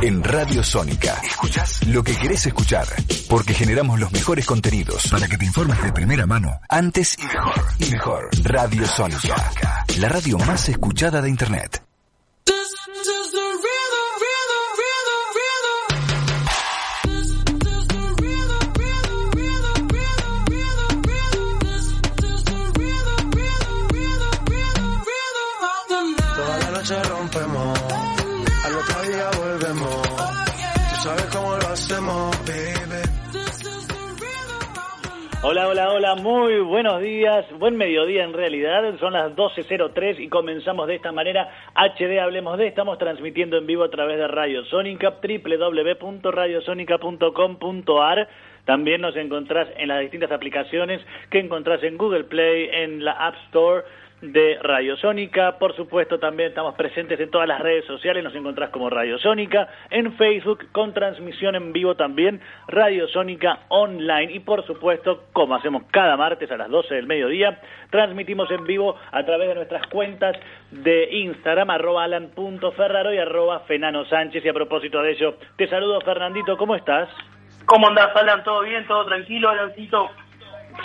En Radio Sónica. Escuchás lo que querés escuchar. Porque generamos los mejores contenidos para que te informes de primera mano, antes y mejor. Y mejor. Radio Sónica. La radio más escuchada de Internet. Hola, hola, hola, muy buenos días, buen mediodía en realidad, son las 12.03 y comenzamos de esta manera HD Hablemos de, estamos transmitiendo en vivo a través de Radio Sónica, www.radiosónica.com.ar, también nos encontrás en las distintas aplicaciones que encontrás en Google Play, en la App Store, de Radio Sónica. Por supuesto, también estamos presentes en todas las redes sociales, nos encontrás como Radio Sónica, en Facebook, con transmisión en vivo también, Radio Sónica Online. Y por supuesto, como hacemos cada martes a las 12 del mediodía, transmitimos en vivo a través de nuestras cuentas de Instagram, arroba alan.ferraro y arroba Fenano Sánchez. Y a propósito de ello, te saludo Fernandito, ¿cómo estás? ¿Cómo andás, Alan? ¿Todo bien? ¿Todo tranquilo, Alancito?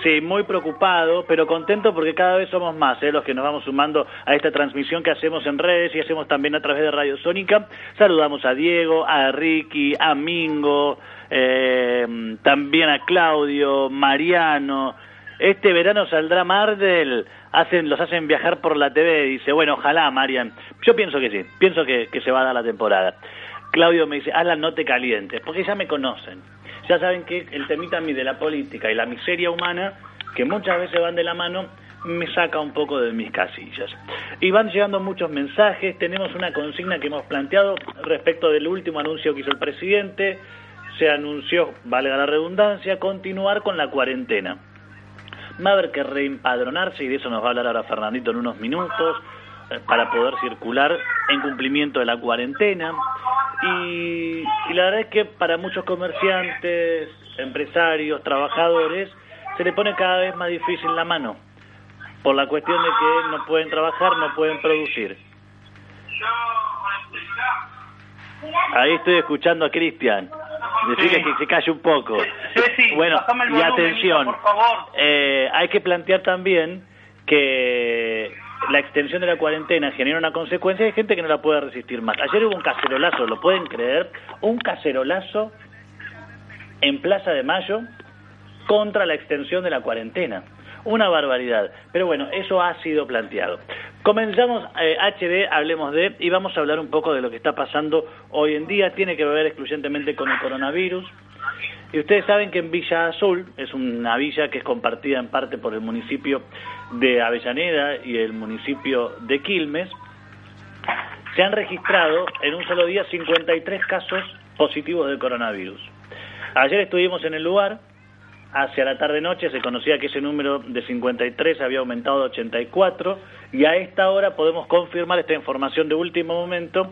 Sí, muy preocupado, pero contento porque cada vez somos más ¿eh? los que nos vamos sumando a esta transmisión que hacemos en redes y hacemos también a través de Radio Sónica. Saludamos a Diego, a Ricky, a Mingo, eh, también a Claudio, Mariano. Este verano saldrá Mardel, hacen, los hacen viajar por la TV. Dice, bueno, ojalá, Marian. Yo pienso que sí, pienso que, se va a dar la temporada. Claudio me dice, Alan, no te calientes, porque ya me conocen ya saben que el temita a mí de la política y la miseria humana, que muchas veces van de la mano, me saca un poco de mis casillas. Y van llegando muchos mensajes, tenemos una consigna que hemos planteado respecto del último anuncio que hizo el presidente, se anunció, valga la redundancia, continuar con la cuarentena. Va a haber que reempadronarse, y de eso nos va a hablar ahora Fernandito en unos minutos, para poder circular en cumplimiento de la cuarentena. Y, y, la verdad es que para muchos comerciantes, empresarios, trabajadores, se le pone cada vez más difícil la mano, por la cuestión de que no pueden trabajar, no pueden producir. Ahí estoy escuchando a Cristian. Decirle sí. que se calle un poco. Sí, sí, bueno, y atención, por favor. Eh, hay que plantear también que la extensión de la cuarentena genera una consecuencia y hay gente que no la puede resistir más. Ayer hubo un cacerolazo, ¿lo pueden creer? Un cacerolazo en Plaza de Mayo contra la extensión de la cuarentena. Una barbaridad. Pero bueno, eso ha sido planteado. Comenzamos eh, HD, hablemos de, y vamos a hablar un poco de lo que está pasando hoy en día. Tiene que ver exclusivamente con el coronavirus. Y ustedes saben que en Villa Azul, es una villa que es compartida en parte por el municipio de Avellaneda y el municipio de Quilmes, se han registrado en un solo día 53 casos positivos de coronavirus. Ayer estuvimos en el lugar, hacia la tarde-noche se conocía que ese número de 53 había aumentado a 84 y a esta hora podemos confirmar esta información de último momento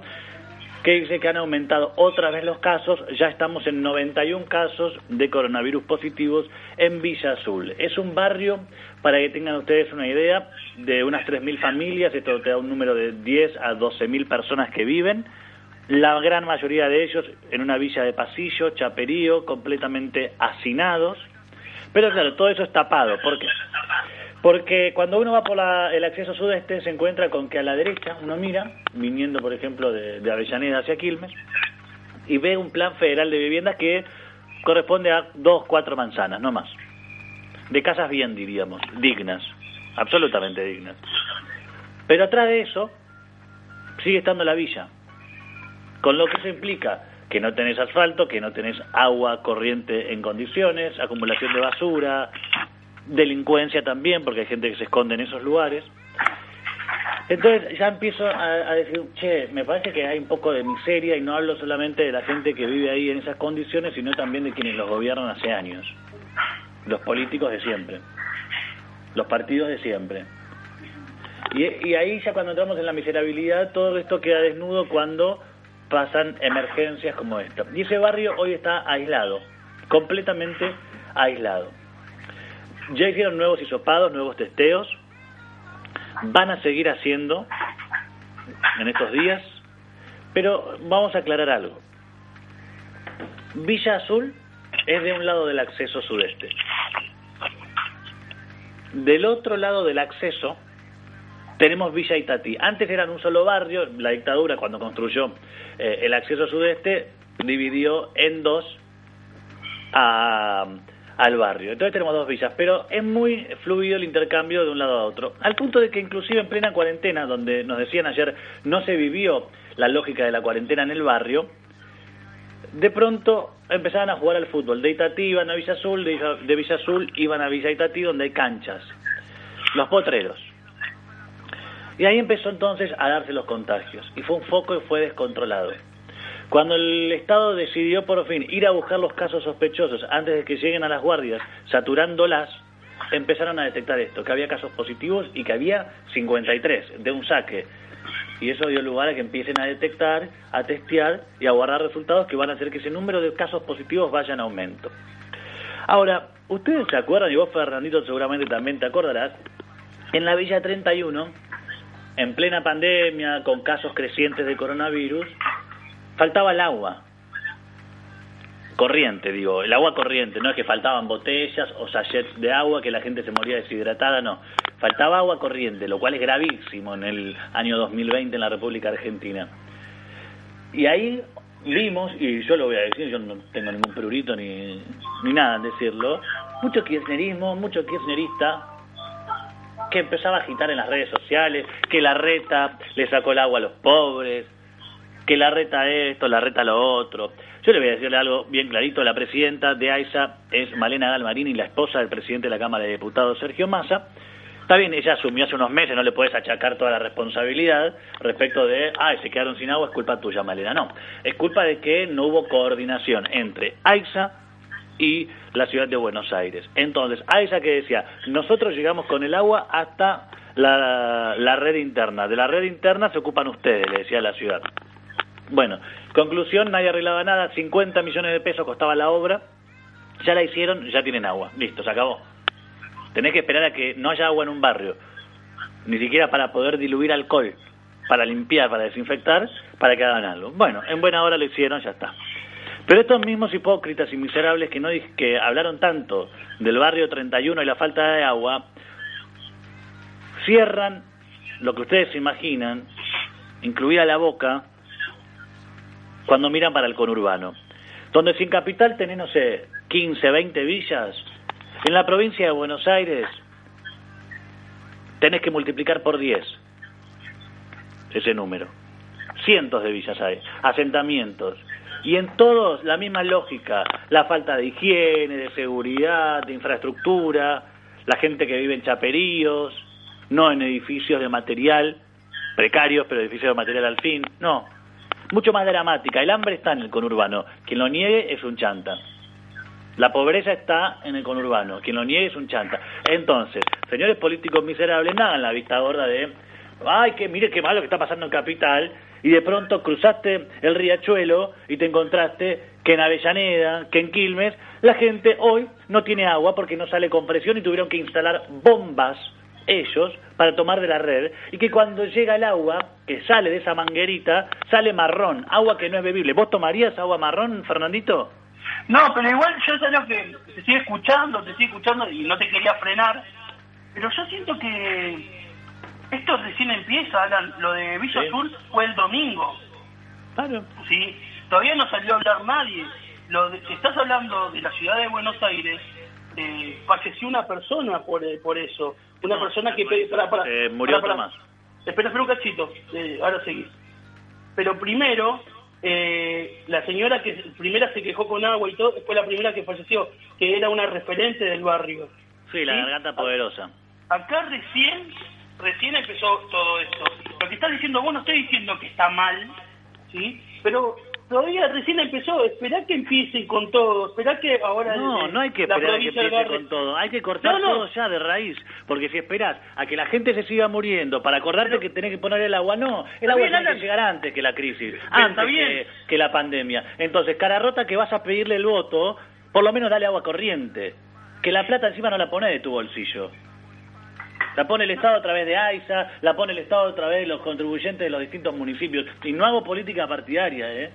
que dice que han aumentado otra vez los casos, ya estamos en 91 casos de coronavirus positivos en Villa Azul. Es un barrio, para que tengan ustedes una idea, de unas 3.000 familias, esto te da un número de 10 a 12.000 personas que viven, la gran mayoría de ellos en una villa de pasillo, chaperío, completamente hacinados, pero claro, todo eso es tapado, ¿por qué? Porque cuando uno va por la, el acceso sudeste se encuentra con que a la derecha uno mira, viniendo por ejemplo de, de, Avellaneda hacia Quilmes, y ve un plan federal de viviendas que corresponde a dos, cuatro manzanas, no más. De casas bien, diríamos, dignas, absolutamente dignas. Pero atrás de eso sigue estando la villa, con lo que eso implica que no tenés asfalto, que no tenés agua corriente en condiciones, acumulación de basura, delincuencia también, porque hay gente que se esconde en esos lugares. Entonces ya empiezo a, decir, che, me parece que hay un poco de miseria y no hablo solamente de la gente que vive ahí en esas condiciones, sino también de quienes los gobiernan hace años. Los políticos de siempre. Los partidos de siempre. Y, y ahí ya cuando entramos en la miserabilidad, todo esto queda desnudo cuando pasan emergencias como esta. Y ese barrio hoy está aislado, completamente aislado. Ya hicieron nuevos hisopados, nuevos testeos, van a seguir haciendo en estos días, pero vamos a aclarar algo. Villa Azul es de un lado del acceso sudeste. Del otro lado del acceso tenemos Villa Itatí. Antes eran un solo barrio, la dictadura cuando construyó eh, el acceso sudeste dividió en dos a, al barrio. Entonces tenemos dos villas, pero es muy fluido el intercambio de un lado a otro. Al punto de que inclusive en plena cuarentena, donde nos decían ayer no se vivió la lógica de la cuarentena en el barrio, de pronto empezaban a jugar al fútbol. De Itatí iban a Villa Azul, de, Villa Azul iban a Villa Itatí, donde hay canchas. Los potreros. Y ahí empezó entonces a darse los contagios. Y fue un foco y fue descontrolado. Cuando el Estado decidió por fin ir a buscar los casos sospechosos antes de que lleguen a las guardias, saturándolas, empezaron a detectar esto, que había casos positivos y que había 53 de un saque. Y eso dio lugar a que empiecen a detectar, a testear y a guardar resultados que van a hacer que ese número de casos positivos vaya en aumento. Ahora, ustedes se acuerdan, y vos Fernandito seguramente también te acordarás, en la Villa 31, en plena pandemia, con casos crecientes de coronavirus, faltaba el agua. Corriente, digo, el agua corriente, no es que faltaban botellas o sachets de agua, que la gente se moría deshidratada, no. Faltaba agua corriente, lo cual es gravísimo en el año 2020 en la República Argentina. Y ahí vimos, y yo lo voy a decir, yo no tengo ningún prurito ni, ni nada en decirlo, mucho kirchnerismo, mucho kirchnerista que empezaba a agitar en las redes sociales, que la reta le sacó el agua a los pobres, que la reta esto, la reta lo otro. Yo le voy a decirle algo bien clarito, la presidenta de AISA es Malena Galmarini, la esposa del presidente de la Cámara de Diputados, Sergio Massa. Está bien, ella asumió hace unos meses, no le puedes achacar toda la responsabilidad respecto de, ay, se quedaron sin agua, es culpa tuya, Malena. No, es culpa de que no hubo coordinación entre AISA y la ciudad de Buenos Aires. Entonces, AISA que decía, nosotros llegamos con el agua hasta la, la red interna, de la red interna se ocupan ustedes, le decía la ciudad. Bueno, conclusión, nadie arreglaba nada, 50 millones de pesos costaba la obra, ya la hicieron, ya tienen agua, listo, se acabó. Tenés que esperar a que no haya agua en un barrio, ni siquiera para poder diluir alcohol, para limpiar, para desinfectar, para que hagan algo. Bueno, en buena hora lo hicieron, ya está. Pero estos mismos hipócritas y miserables que, no, que hablaron tanto del barrio 31 y la falta de agua, cierran lo que ustedes imaginan, incluida la boca, cuando miran para el conurbano. Donde sin capital tenés, no sé, 15, 20 villas, en la provincia de Buenos Aires tenés que multiplicar por 10 ese número. Cientos de villas hay, asentamientos. Y en todos la misma lógica, la falta de higiene, de seguridad, de infraestructura, la gente que vive en chaperíos, no en edificios de material, precarios, pero edificios de material al fin, no. Mucho más dramática, el hambre está en el conurbano, quien lo niegue es un chanta. La pobreza está en el conurbano, quien lo niegue es un chanta. Entonces, señores políticos miserables, nada en la vista gorda de, ay, que mire qué malo que está pasando en Capital, y de pronto cruzaste el riachuelo y te encontraste que en Avellaneda, que en Quilmes, la gente hoy no tiene agua porque no sale con presión y tuvieron que instalar bombas ellos para tomar de la red y que cuando llega el agua que sale de esa manguerita sale marrón, agua que no es bebible. ¿Vos tomarías agua marrón, Fernandito? No, pero igual yo sé lo que te estoy escuchando, te estoy escuchando y no te quería frenar, pero yo siento que esto recién empieza, Alan. Lo de Villa Sí. Azul fue el domingo. Claro. ¿sí? Todavía no salió a hablar nadie. Lo de- estás hablando de la ciudad de Buenos Aires. Eh, falleció una persona por, eh, por eso. Una No, persona que... pe- Para, para, Eh, murió para, para. Tomás. Espera, espera un cachito. Eh, ahora seguís. Pero primero, eh, la señora que primera se quejó con agua y todo, fue la primera que falleció, que era una referente del barrio. Sí, la ¿Sí? garganta poderosa. Acá recién recién empezó todo esto. Lo que estás diciendo vos no estoy diciendo que está mal, ¿sí? Pero todavía recién empezó, esperá que empiecen con todo, esperá que ahora... No, el- no hay que esperar que empiece Barre- con todo. Hay que cortar No, no. todo ya de raíz. Porque si esperás a que la gente se siga muriendo para acordarte que tenés que poner el agua, no. El agua bien, tiene que llegar antes que la crisis, antes bien. que, que la pandemia. Entonces, cara rota que vas a pedirle el voto, por lo menos dale agua corriente. Que la plata encima no la pone de tu bolsillo. La pone el Estado a través de AISA, la pone el Estado a través de los contribuyentes de los distintos municipios. Y no hago política partidaria, ¿eh?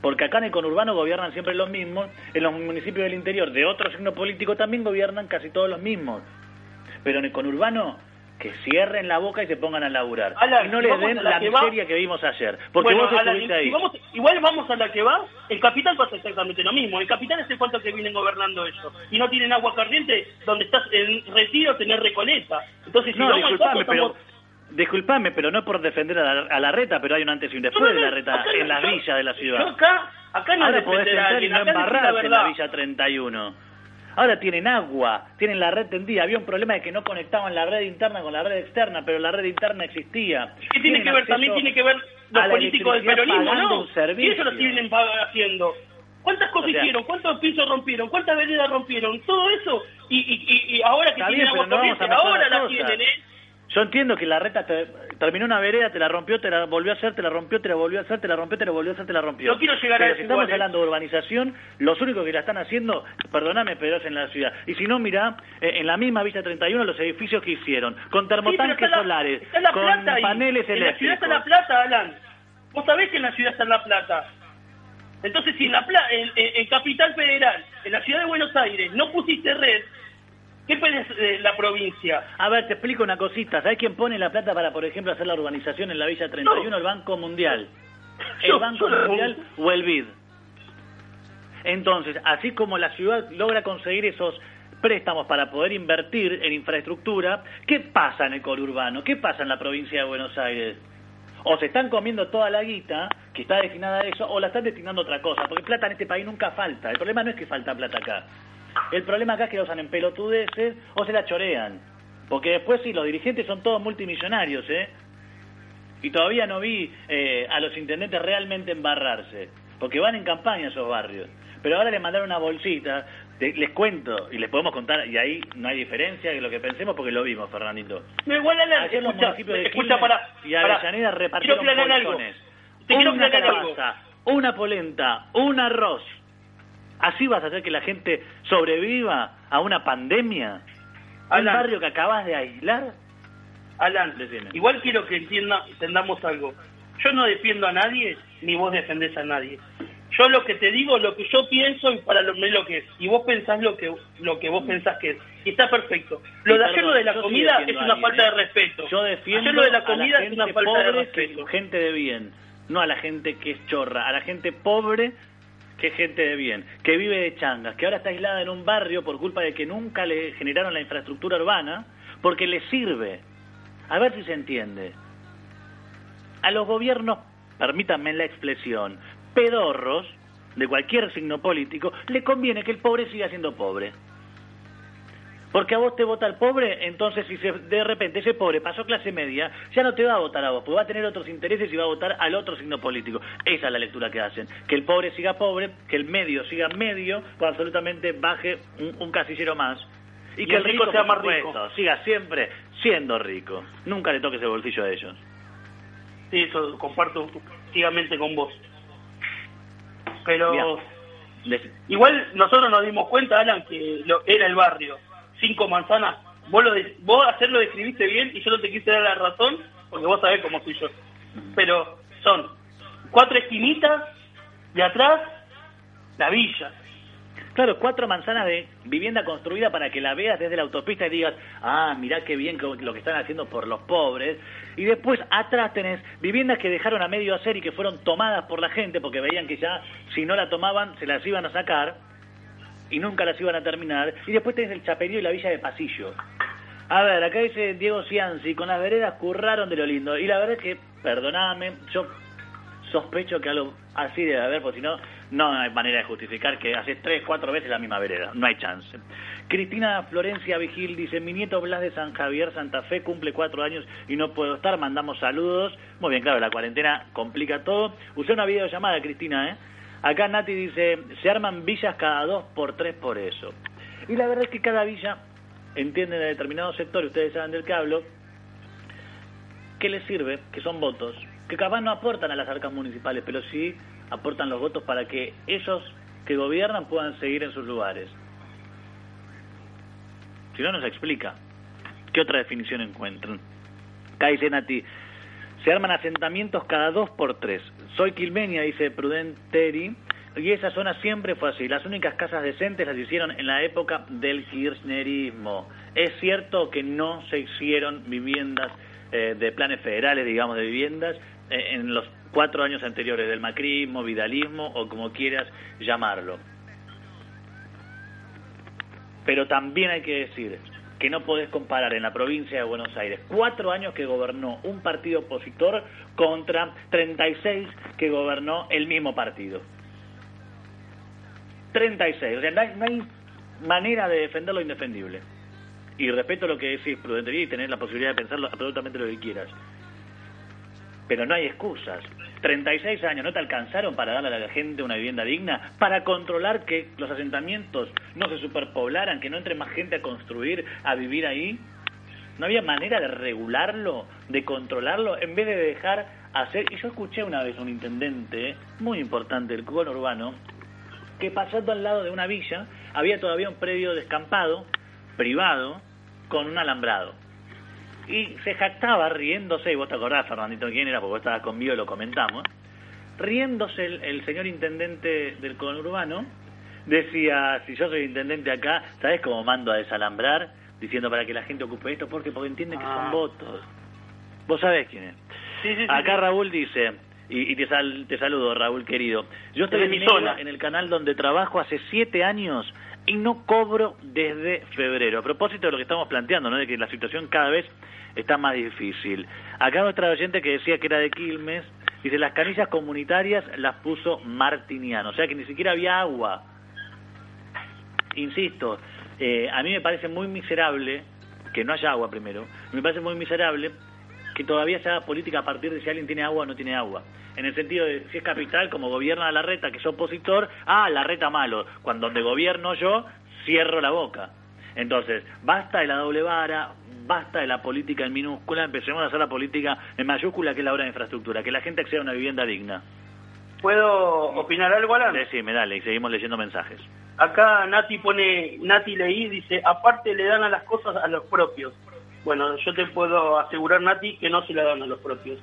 Porque acá en el conurbano gobiernan siempre los mismos, en los municipios del interior de otro signo político también gobiernan casi todos los mismos. Pero en el conurbano, que cierren la boca y se pongan a laburar. Y no si les den la, miseria que vimos ayer. Porque Bueno, vos estuviste ahí. vamos- igual vamos a la que va, el capital pasa exactamente lo mismo. El capital es el cuanto que vienen gobernando ellos. Y no tienen agua corriente, donde estás en retiro tenés recoleta. Entonces, si No, vamos al pero... Disculpame, pero no por defender a la, a la reta, pero hay un antes y un después de la reta Acá en las villas de la ciudad. Yo acá, acá no Ahora es podés entrar y no es embarrarte en la. Villa 31. Ahora tienen agua, tienen la red tendida. Había un problema de que no conectaban la red interna con la red externa, pero la red interna existía. ¿Qué tiene que ver? También tiene que ver los políticos del peronismo, ¿no? un servicio. Y eso lo siguen haciendo. ¿Cuántas cosas O sea- hicieron? ¿Cuántos pisos rompieron? ¿Cuántas veredas rompieron? Todo eso. Y, y, y, y ahora que tienen agua corriente, ahora la tienen, ¿eh? Yo entiendo que la reta te- terminó una vereda, te la rompió, te la volvió a hacer, te la rompió, te la volvió a hacer, te la rompió, te la volvió a hacer, te la rompió. No quiero llegar a pero eso si estamos ¿eh? hablando de urbanización, los únicos que la están haciendo, perdóname, pero es en la ciudad. Y si no, mira, eh, en la misma Villa 31 los edificios que hicieron, con termotanques solares, la con ahí. paneles En la ciudad está eléctricos. la plata, Alan. Vos sabés que en la ciudad está la plata. Entonces, si en la en- en Capital Federal, en la ciudad de Buenos Aires, no pusiste red, ¿qué pedís de la provincia? A ver, te explico una cosita. ¿Sabés quién pone la plata para, por ejemplo, hacer la urbanización en la Villa 31? No. El Banco Mundial. El Banco Mundial o el BID. Entonces, así como la ciudad logra conseguir esos préstamos para poder invertir en infraestructura, ¿qué pasa en el conurbano? ¿Qué pasa en la provincia de Buenos Aires? O se están comiendo toda la guita que está destinada a eso, o la están destinando a otra cosa, porque plata en este país nunca falta. El problema no es que falta plata acá. El problema acá es que la usan en pelotudeces o se la chorean. Porque después sí, los dirigentes son todos multimillonarios, ¿eh? Y todavía no vi eh, a los intendentes realmente embarrarse, porque van en campaña a esos barrios. Pero ahora le mandaron una bolsita, les cuento, y les podemos contar, y ahí no hay diferencia de lo que pensemos porque lo vimos, Fernandito. No, igual, Alan, Ayer los escucha, municipios de escucha para, y Avellaneda repartieron quiero algo. Te quiero una algo. calabaza, una polenta, un arroz. ¿Así vas a hacer que la gente sobreviva a una pandemia? ¿Un Alan. barrio que acabas de aislar? Alan, Decime. igual quiero que entienda, entendamos algo. Yo no defiendo a nadie, ni vos defendés a nadie. Yo lo que te digo, lo que yo pienso y para lo, lo que es. Y vos pensás lo que lo que vos pensás que es. Y está perfecto. Lo de ayer perdón, lo de la yo sí comida es una alguien, falta ¿eh? de respeto. Yo defiendo ayer lo de la a la es una gente falta de pobre respeto. que gente de bien, no a la gente que es chorra, a la gente pobre es gente de bien, que vive de changas, que ahora está aislada en un barrio por culpa de que nunca le generaron la infraestructura urbana, porque le sirve. A ver si se entiende. A los gobiernos, permítanme la expresión, pedorros, de cualquier signo político, le conviene que el pobre siga siendo pobre. Porque a vos te vota el pobre, entonces si se- de repente ese pobre pasó clase media, ya no te va a votar a vos, porque va a tener otros intereses y va a votar al otro signo político. Esa es la lectura que hacen. Que el pobre siga pobre, que el medio siga medio, cuando absolutamente baje un, un casillero más. Y, Y que el rico rico, sea más rico. supuesto, siga siempre siendo rico. Nunca le toques el bolsillo a ellos. Sí, eso comparto activamente con vos. Pero igual nosotros nos dimos cuenta, Alan, que lo, era el barrio. Cinco manzanas. Vos, lo de- vos ayer lo describiste bien y yo no te quise dar la razón porque vos sabés cómo soy yo. Pero son cuatro esquinitas de atrás, la villa. Claro, cuatro manzanas de vivienda construida para que la veas desde la autopista y digas, ah, mirá qué bien lo que están haciendo por los pobres. Y después atrás tenés viviendas que dejaron a medio hacer y que fueron tomadas por la gente porque veían que ya si no la tomaban se las iban a sacar y nunca las iban a terminar. Y después tenés el chaperío y la villa de pasillo. A ver, acá dice Diego Cianci, con las veredas curraron de lo lindo. Y la verdad es que, perdoname, yo sospecho que algo así debe haber, porque si no, No hay manera de justificar que haces tres, cuatro veces la misma vereda. No hay chance. Cristina Florencia Vigil dice, mi nieto Blas de San Javier, Santa Fe, cumple cuatro años y no puedo estar, mandamos saludos. Muy bien, claro, la cuarentena complica todo. Usé una videollamada, Cristina, ¿eh? Acá Nati dice, se arman villas cada dos por tres por eso. Y la verdad es que cada villa entiende de determinado sector, ustedes saben del que hablo, que les sirve, que son votos, que capaz no aportan a las arcas municipales, pero sí aportan los votos para que ellos que gobiernan puedan seguir en sus lugares. Si no, nos explica. ¿Qué otra definición encuentran? Acá dice Nati, se arman asentamientos cada dos por tres. Soy quilmenia, dice Prudenteri, y esa zona siempre fue así. Las únicas casas decentes las hicieron en la época del kirchnerismo. Es cierto que no se hicieron viviendas eh, de planes federales, digamos, de viviendas, eh, en los cuatro años anteriores del macrismo, vidalismo o como quieras llamarlo. Pero también hay que decir que no podés comparar en la provincia de Buenos Aires cuatro años que gobernó un partido opositor contra 36 que gobernó el mismo partido. 36, o sea, no hay, no hay manera de defender lo indefendible. Y respeto lo que decís, prudentería, y tener la posibilidad de pensar absolutamente lo que quieras. Pero no hay excusas. 36 años, ¿no te alcanzaron para darle a la gente una vivienda digna? ¿Para controlar que los asentamientos no se superpoblaran, que no entre más gente a construir, a vivir ahí? ¿No había manera de regularlo, de controlarlo, en vez de dejar hacer? Y yo escuché una vez a un intendente muy importante del conurbano urbano, que pasando al lado de una villa había todavía un predio descampado, privado, con un alambrado y se jactaba riéndose, y vos te acordás, Fernandito, quién era, porque vos estabas conmigo y lo comentamos, riéndose el, señor intendente del conurbano, decía, si yo soy intendente acá, ¿sabés cómo mando a desalambrar? Diciendo para que la gente ocupe esto, porque porque entiende que son ah. votos. Vos sabés quién es. acá Raúl dice, y, te, te saludo, Raúl querido, yo estoy en, mi zona. en el canal donde trabajo hace siete años y no cobro desde febrero. A propósito de lo que estamos planteando, ¿no? de que la situación cada vez está más difícil. Acá nuestra oyente que decía que era de Quilmes, dice, las canillas comunitarias las puso Martiniano, o sea que ni siquiera había agua. Insisto, eh, a mí me parece muy miserable que no haya agua primero, me parece muy miserable que todavía se haga política a partir de si alguien tiene agua o no tiene agua. En el sentido de si es capital, como gobierna la reta, que es opositor, ah, la reta malo. Cuando donde gobierno yo, cierro la boca. Entonces, basta de la doble vara, basta de la política en minúscula, empecemos a hacer la política en mayúscula, que es la obra de infraestructura, que la gente acceda a una vivienda digna. ¿Puedo opinar algo, Alan? Decime, dale, y seguimos leyendo mensajes. Acá Nati pone, Nati leí, dice, aparte le dan a las cosas a los propios. Bueno, yo te puedo asegurar, Nati, que no se le dan a los propios.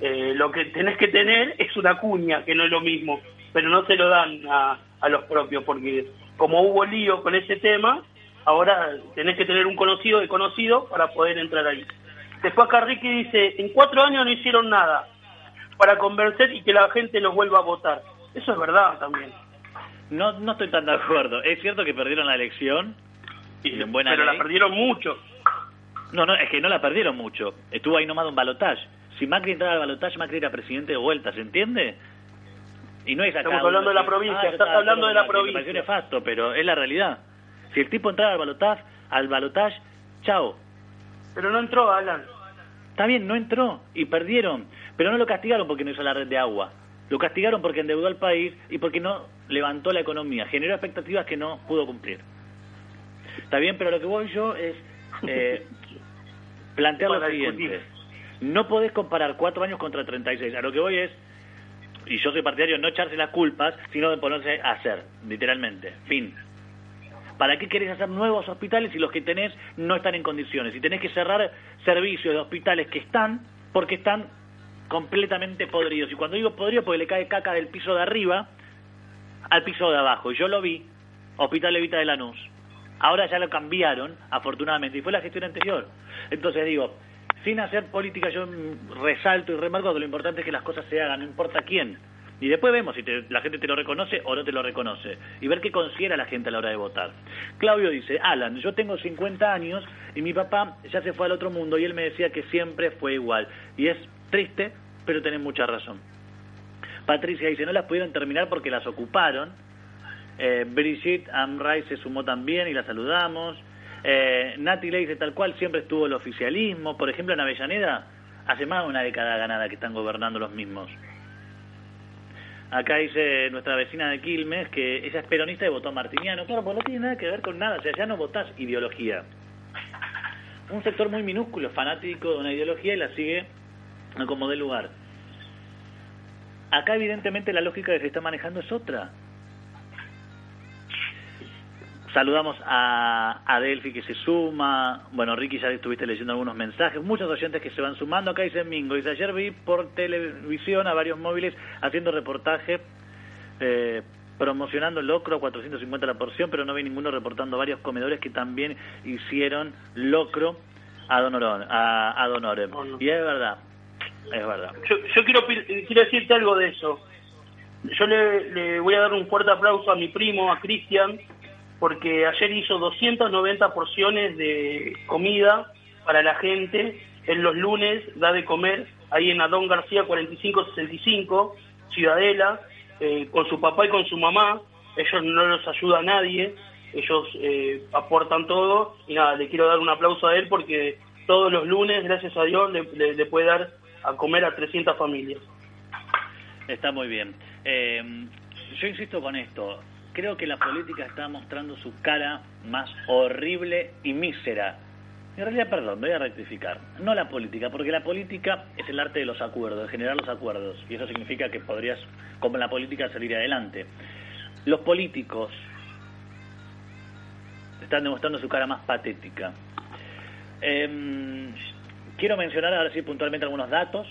Eh, lo que tenés que tener es una cuña, que no es lo mismo, pero no se lo dan a, a los propios, porque como hubo lío con ese tema, Ahora tenés que tener un conocido de conocido para poder entrar ahí. Después acá Ricky dice, en cuatro años no hicieron nada para convencer y que la gente los vuelva a votar. Eso es verdad también. No, no estoy tan de acuerdo. Es cierto que perdieron la elección, y pero la perdieron mucho. No, no, es que no la perdieron mucho. Estuvo ahí nomás un balotaje. Si Macri entraba al balotaje, Macri era presidente de vuelta, ¿se entiende? Y no es acá Estamos hablando de la provincia, ah, estás hablando de la provincia. Me nefasto, pero es la realidad. Si el tipo entraba al balotaje, al balotaje, chao. Pero no entró, Alan. Está bien, no entró y perdieron. Pero no lo castigaron porque no hizo la red de agua. Lo castigaron porque endeudó al país y porque no levantó la economía. Generó expectativas que no pudo cumplir. Está bien, pero lo que voy yo es eh, plantear lo siguiente. No podés comparar cuatro años contra 36. A lo que voy es, y yo soy partidario de no echarse las culpas, sino de ponerse a hacer, literalmente. Fin. ¿Para qué querés hacer nuevos hospitales si los que tenés no están en condiciones? Y tenés que cerrar servicios de hospitales que están porque están completamente podridos. Y cuando digo podrido, porque le cae caca del piso de arriba al piso de abajo. Y yo lo vi, Hospital Levita de Lanús. Ahora ya lo cambiaron, afortunadamente, y fue la gestión anterior. Entonces digo, sin hacer política, yo resalto y remarco que lo importante es que las cosas se hagan, no importa quién. Y después vemos si la gente te lo reconoce o no te lo reconoce. Y ver qué considera la gente a la hora de votar. Claudio dice, Alan, yo tengo 50 años y mi papá ya se fue al otro mundo y él me decía que siempre fue igual. Y es triste, pero tenés mucha razón. Patricia dice, no las pudieron terminar porque las ocuparon. Eh, Brigitte Amray se sumó también y la saludamos. Eh, Nati le dice, tal cual siempre estuvo el oficialismo. Por ejemplo, en Avellaneda, hace más de una década ganada que están gobernando los mismos. Acá dice nuestra vecina de Quilmes que ella es peronista y votó Martiniano. Claro, pues no tiene nada que ver con nada, o sea, ya no votás ideología. Un sector muy minúsculo, fanático de una ideología y la sigue como de lugar. Acá evidentemente la lógica que se está manejando es otra. Saludamos a, a Delphi que se suma. Bueno, Ricky, ya estuviste leyendo algunos mensajes. Muchos oyentes que se van sumando. Acá dice Mingo. Dice, ayer vi por televisión a varios móviles haciendo reportaje eh, promocionando locro a 450 la porción, pero no vi ninguno reportando varios comedores que también hicieron locro a Don, a, a Orem. Y es verdad, es verdad. Yo, yo quiero, quiero decirte algo de eso. Yo le, le voy a dar un fuerte aplauso a mi primo, a Cristian, porque ayer hizo 290 porciones de comida para la gente. En los lunes da de comer ahí en Adón García 4565, Ciudadela, eh, con su papá y con su mamá. Ellos no los ayuda a nadie, ellos eh, aportan todo. Y nada, le quiero dar un aplauso a él porque todos los lunes, gracias a Dios, le, le, puede dar a comer a 300 familias. Está muy bien. Eh, yo insisto con esto, creo que la política está mostrando su cara más horrible y mísera. En realidad, perdón, voy a rectificar. No la política, porque la política es el arte de los acuerdos, de generar los acuerdos. Y eso significa que podrías, como la política, salir adelante. Los políticos están demostrando su cara más patética. Eh, quiero mencionar ahora sí puntualmente algunos datos.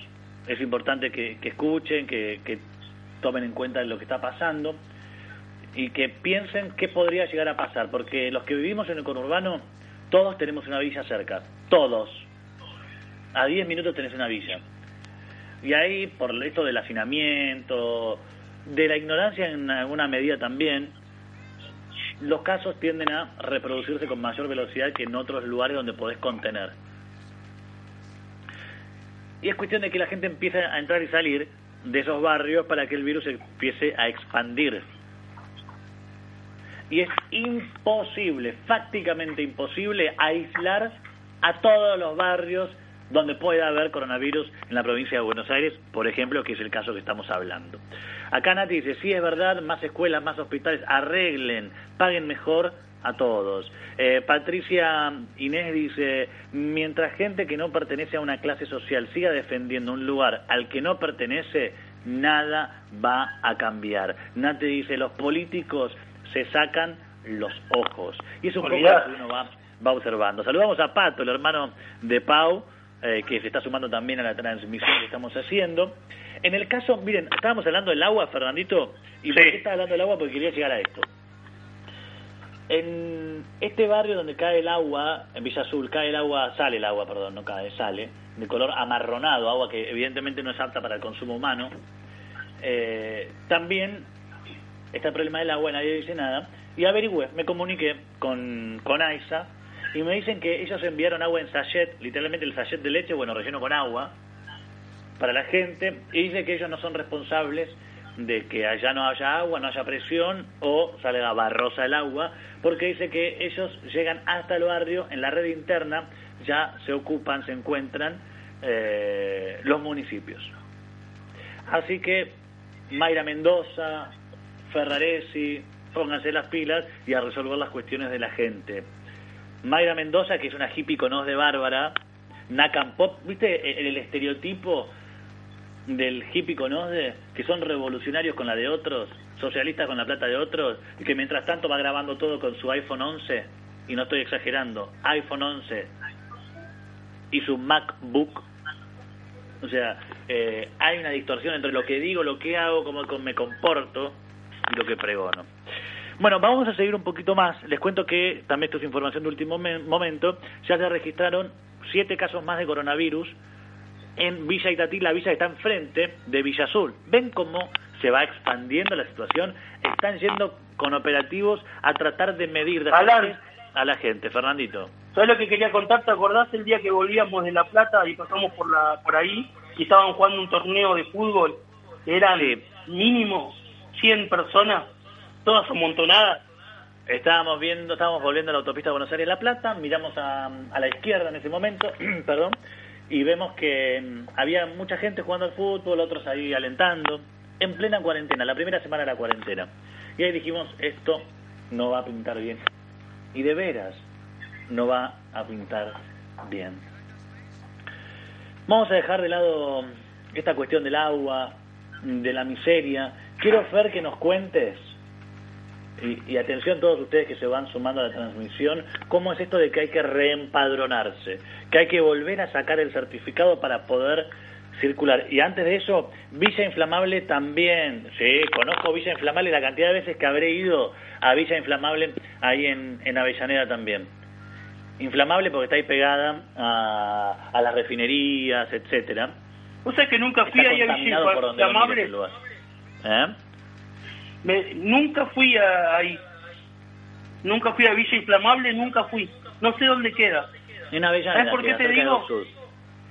Es importante que, escuchen, que tomen en cuenta lo que está pasando y que piensen qué podría llegar a pasar, porque los que vivimos en el conurbano, todos tenemos una villa cerca, todos. A 10 minutos tenés una villa. Y ahí, por esto del hacinamiento, de la ignorancia en alguna medida también, los casos tienden a reproducirse con mayor velocidad que en otros lugares donde podés contener. Y es cuestión de que la gente empiece a entrar y salir de esos barrios para que el virus empiece a expandir y es imposible, fácticamente imposible, aislar a todos los barrios donde pueda haber coronavirus en la provincia de Buenos Aires, por ejemplo, que es el caso que estamos hablando. Acá Nati dice, sí es verdad, más escuelas, más hospitales, arreglen, paguen mejor a todos. Eh, Patricia Inés dice, mientras gente que no pertenece a una clase social siga defendiendo un lugar al que no pertenece, nada va a cambiar. Nati dice, los políticos se sacan los ojos. Y es un poco lo que uno va, va observando. Saludamos a Pato, el hermano de Pau, eh, que se está sumando también a la transmisión que estamos haciendo. En el caso, miren, estábamos hablando del agua, Fernandito, y por qué estaba hablando del agua porque quería llegar a esto. En este barrio donde cae el agua, en Villa Azul, cae el agua, sale el agua, perdón, no cae, sale, de color amarronado, agua que evidentemente no es apta para el consumo humano, eh, también está el problema del agua, nadie dice nada, y averigüé, me comuniqué con, con AISA, y me dicen que ellos enviaron agua en sachet, literalmente el sachet de leche, bueno, relleno con agua, para la gente, y dice que ellos no son responsables de que allá no haya agua, no haya presión o salga barrosa el agua, porque dice que ellos llegan hasta el barrio, en la red interna ya se ocupan, se encuentran eh, los municipios. Así que Mayra Mendoza, Ferraresi, pónganse las pilas y a resolver las cuestiones de la gente. Mayra Mendoza, que es una hippie conoz de Bárbara, Nakam Pop, ¿viste el, estereotipo del hippie conozde, que son revolucionarios con la de otros, socialistas con la plata de otros, y que mientras tanto va grabando todo con su iPhone 11, y no estoy exagerando, iPhone 11 y su MacBook. O sea, eh, hay una distorsión entre lo que digo, lo que hago, cómo me comporto y lo que pregono. Bueno, vamos a seguir un poquito más. Les cuento que, también esto es información de último momento, ya se registraron siete casos más de coronavirus en Villa Itatí, la villa está enfrente de Villa Azul. ¿Ven cómo se va expandiendo la situación? Están yendo con operativos a tratar de medir de a la gente. Fernandito. ¿Sabes lo que quería contar? ¿Te acordás el día que volvíamos de La Plata y pasamos por la por ahí y estaban jugando un torneo de fútbol? eran mínimo 100 personas, todas amontonadas. Estábamos viendo, estábamos volviendo a la autopista Buenos Aires-La Plata, miramos a, a la izquierda en ese momento, perdón, y vemos que mm, había mucha gente jugando al fútbol, otros ahí alentando, en plena cuarentena, la primera semana de la cuarentena. Y ahí dijimos, esto no va a pintar bien. Y de veras, no va a pintar bien. Vamos a dejar de lado esta cuestión del agua, de la miseria. Quiero, Fer, que nos cuentes, y, y atención todos ustedes que se van sumando a la transmisión, cómo es esto de que hay que reempadronarse, que hay que volver a sacar el certificado para poder circular. Y antes de eso, Villa Inflamable también. Sí, conozco Villa Inflamable la cantidad de veces que habré ido a Villa Inflamable ahí en, en Avellaneda también. Inflamable porque está ahí pegada a, a las refinerías, etcétera. O sea que nunca fui ahí a Villa Inflamable. ¿Eh? Me- nunca fui a- ahí. Nunca fui a Villa Inflamable, nunca fui. No sé dónde queda. ¿Sabes por qué te digo?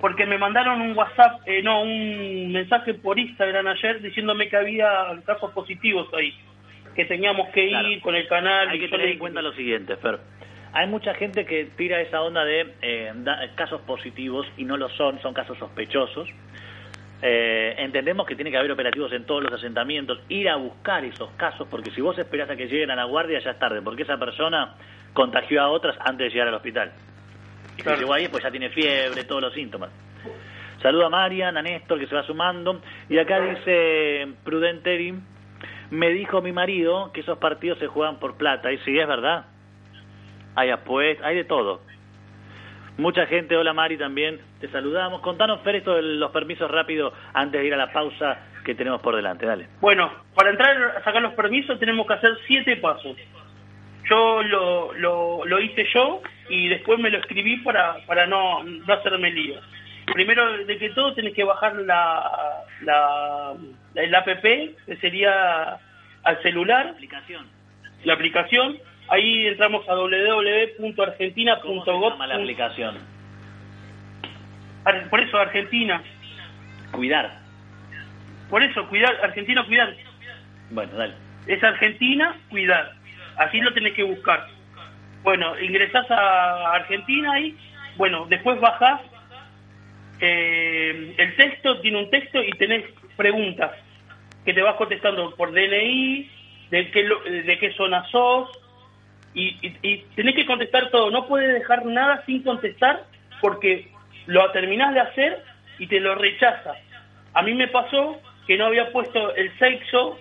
Porque me mandaron un WhatsApp, eh, no, un mensaje por Instagram ayer diciéndome que había casos positivos ahí. Que teníamos que ir Claro. con el canal. Hay que tener en cuenta lo siguiente, Fer. Hay mucha gente que tira esa onda de eh, da- casos positivos y no lo son, son casos sospechosos. Eh, entendemos que tiene que haber operativos en todos los asentamientos, ir a buscar esos casos, porque si vos esperás a que lleguen a la guardia ya es tarde, porque esa persona contagió a otras antes de llegar al hospital. Y Claro. si llegó ahí, pues ya tiene fiebre, todos los síntomas. Saluda a Marian, a Néstor, que se va sumando. Y acá dice Prudenteri, me dijo mi marido que esos partidos se juegan por plata. Y sí, es verdad. Hay apuestas, hay de todo. Mucha gente, hola Mari también, te saludamos. Contanos, Fer, esto de los permisos rápido antes de ir a la pausa que tenemos por delante. Dale. Bueno, para entrar a sacar los permisos tenemos que hacer siete pasos. Yo lo, lo, lo hice yo y después me lo escribí para, para no, no hacerme lío. Primero de que todo tenés que bajar la, la, el app, que sería al celular, Aplicación. la aplicación. Ahí entramos a ¿Cómo se www.argentina.gov. la aplicación? Por eso, Argentina. Cuidar. Por eso, cuidar, Argentina, cuidar. Bueno, dale. es Argentina, cuidar. Así lo tenés que buscar. Bueno, ingresás a Argentina y, bueno, después bajás eh, el texto, tiene un texto y tenés preguntas que te vas contestando por DNI, de qué, de qué zona sos, y, y, y tenés que contestar todo. No puedes dejar nada sin contestar porque lo terminás de hacer y te lo rechaza. A mí me pasó que no había puesto el sexo,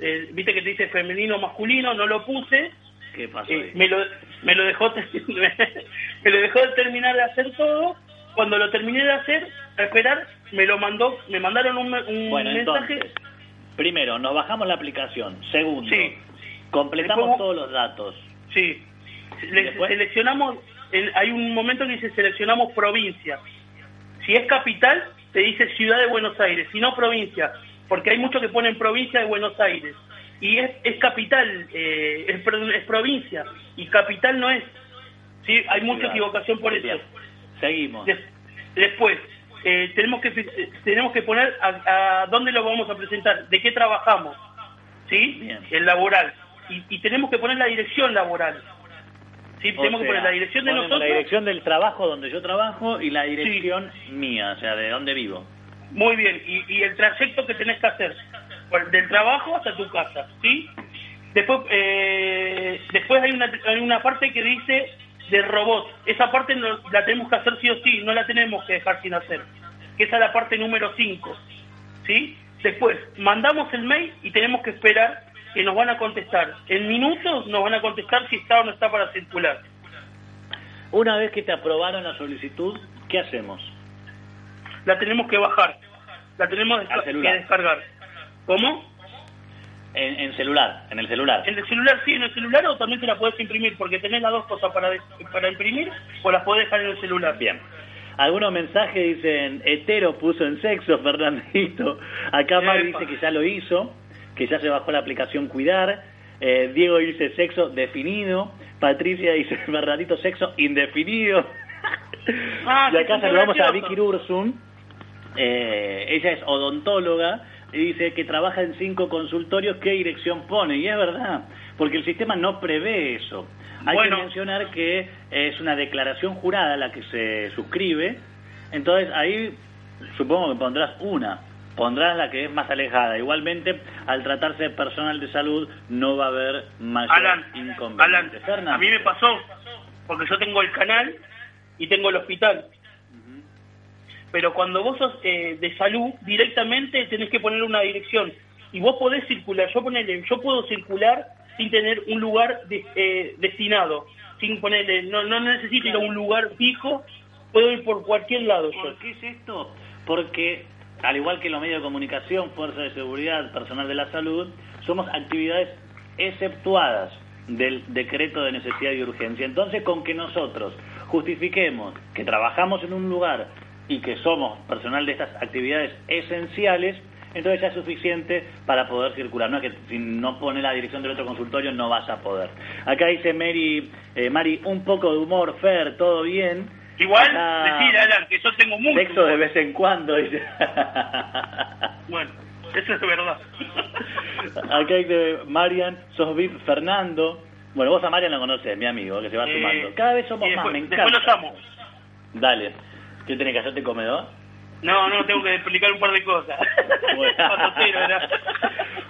eh, viste que te dice femenino o masculino, no lo puse, ¿Qué pasó? eh, me lo me lo dejó me lo dejó de terminar de hacer todo. Cuando lo terminé de hacer, a esperar, me lo mandó, me mandaron un, un Bueno, mensaje. entonces, primero, nos bajamos la aplicación. Segundo, Sí. completamos Después- todos los datos. Sí. Le- después? seleccionamos, el- hay un momento que dice seleccionamos provincia. Si es capital, te dice ciudad de Buenos Aires, si no provincia, porque hay muchos que ponen provincia de Buenos Aires. Y es, es capital, eh, es, es provincia, y capital no es. Sí, hay mucha equivocación por Bien. eso. Seguimos. Des- después, eh, tenemos que eh, tenemos que poner a, a dónde lo vamos a presentar, de qué trabajamos, ¿sí? Bien. El laboral. Y, y tenemos que poner la dirección laboral. ¿Sí? Tenemos que poner la dirección de nosotros. la dirección del trabajo donde yo trabajo y la dirección mía, o sea, de donde vivo. Muy bien. Y, y el trayecto que tenés que hacer, por- del trabajo hasta tu casa, ¿sí? Después, eh, después hay una, hay una parte que dice de robot. Esa parte no- la tenemos que hacer sí o sí, no la tenemos que dejar sin hacer. Que esa es la parte número 5, ¿sí? Después, mandamos el mail y tenemos que esperar que nos van a contestar. En minutos nos van a contestar si está o no está para circular. Una vez que te aprobaron la solicitud, ¿qué hacemos? La tenemos que bajar, la tenemos desca- celular. que descargar. ¿Cómo? En, en celular, en el celular. En el celular sí, en el celular o también te la podés imprimir, porque tenés las dos cosas para, para imprimir o las podés dejar en el celular. Bien. Algunos mensajes dicen, hetero puso en sexo, Fernandito. Acá Epa. dice que ya lo hizo, que ya se bajó la aplicación Cuidar. Eh, Diego dice sexo definido. Patricia dice Fernandito sexo indefinido. Ah, y acá saludamos a. Vicky Ursun. Eh, ella es odontóloga, y dice que trabaja en cinco consultorios, ¿qué dirección pone? Y es verdad, porque el sistema no prevé eso. Hay Bueno. que mencionar que es una declaración jurada la que se suscribe, entonces ahí supongo que pondrás una, pondrás la que es más alejada. Igualmente, al tratarse de personal de salud, no va a haber mayor Alan, inconveniente. Alan, a mí me pasó, porque yo tengo el canal y tengo el hospital. Pero cuando vos sos eh, de salud, directamente tenés que poner una dirección. Y vos podés circular, yo ponele, yo puedo circular sin tener un lugar de- eh, destinado, sin ponerle, no, no necesito ir a un lugar fijo, puedo ir por cualquier lado yo. ¿Por qué es esto? Porque, al igual que los medios de comunicación, fuerza de seguridad, personal de la salud, somos actividades exceptuadas del decreto de necesidad y urgencia. Entonces, con que nosotros justifiquemos que trabajamos en un lugar y que somos personal de estas actividades esenciales, entonces ya es suficiente para poder circular. No es que si no pone la dirección del otro consultorio no vas a poder. Acá dice Mary, eh, Mari, un poco de humor, Fer, todo bien. Igual, Acá- decir, Alan, que yo tengo mucho. Sexo de vez en cuando, dice. Bueno, eso es verdad. Acá dice Marian, sos VIP Fernando. Bueno, vos a Marian la conocés, mi amigo, que se va Eh, sumando. Cada vez somos más, después, me después encanta. los amo. Dale. ¿Qué tenés que hacerte comedor? No, no, tengo que explicar un par de cosas.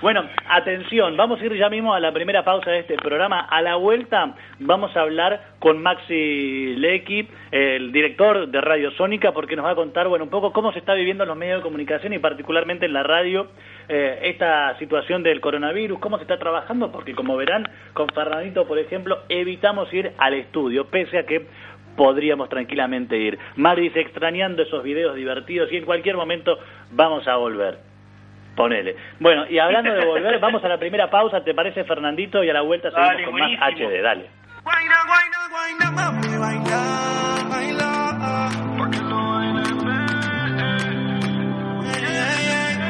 Bueno. Atención, vamos a ir ya mismo a la primera pausa de este programa. A la vuelta vamos a hablar con Maxi Lecky, el director de Radio Sónica, porque nos va a contar, bueno, un poco cómo se está viviendo en los medios de comunicación y particularmente en la radio eh, esta situación del coronavirus, cómo se está trabajando, porque como verán, con Fernandito, por ejemplo, evitamos ir al estudio, pese a que podríamos tranquilamente ir. Mari dice, extrañando esos videos divertidos y en cualquier momento vamos a volver. Ponele. Bueno, y hablando de volver, vamos a la primera pausa, ¿te parece, Fernandito? Y a la vuelta seguimos Dale, con más buenísimo. HD, dale. Guayna, guayna, guayna, mami, baila, baila. Pa' que lo bailen, ve.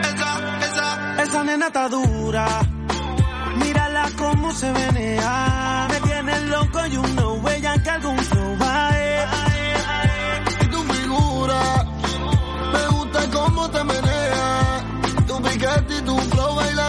Esa, esa, esa nena está dura. Mírala cómo se menea. Me tiene loco y uno huella que algún flow va Y tu figura, me gusta cómo te menea. Tu piquete y tu flow bailando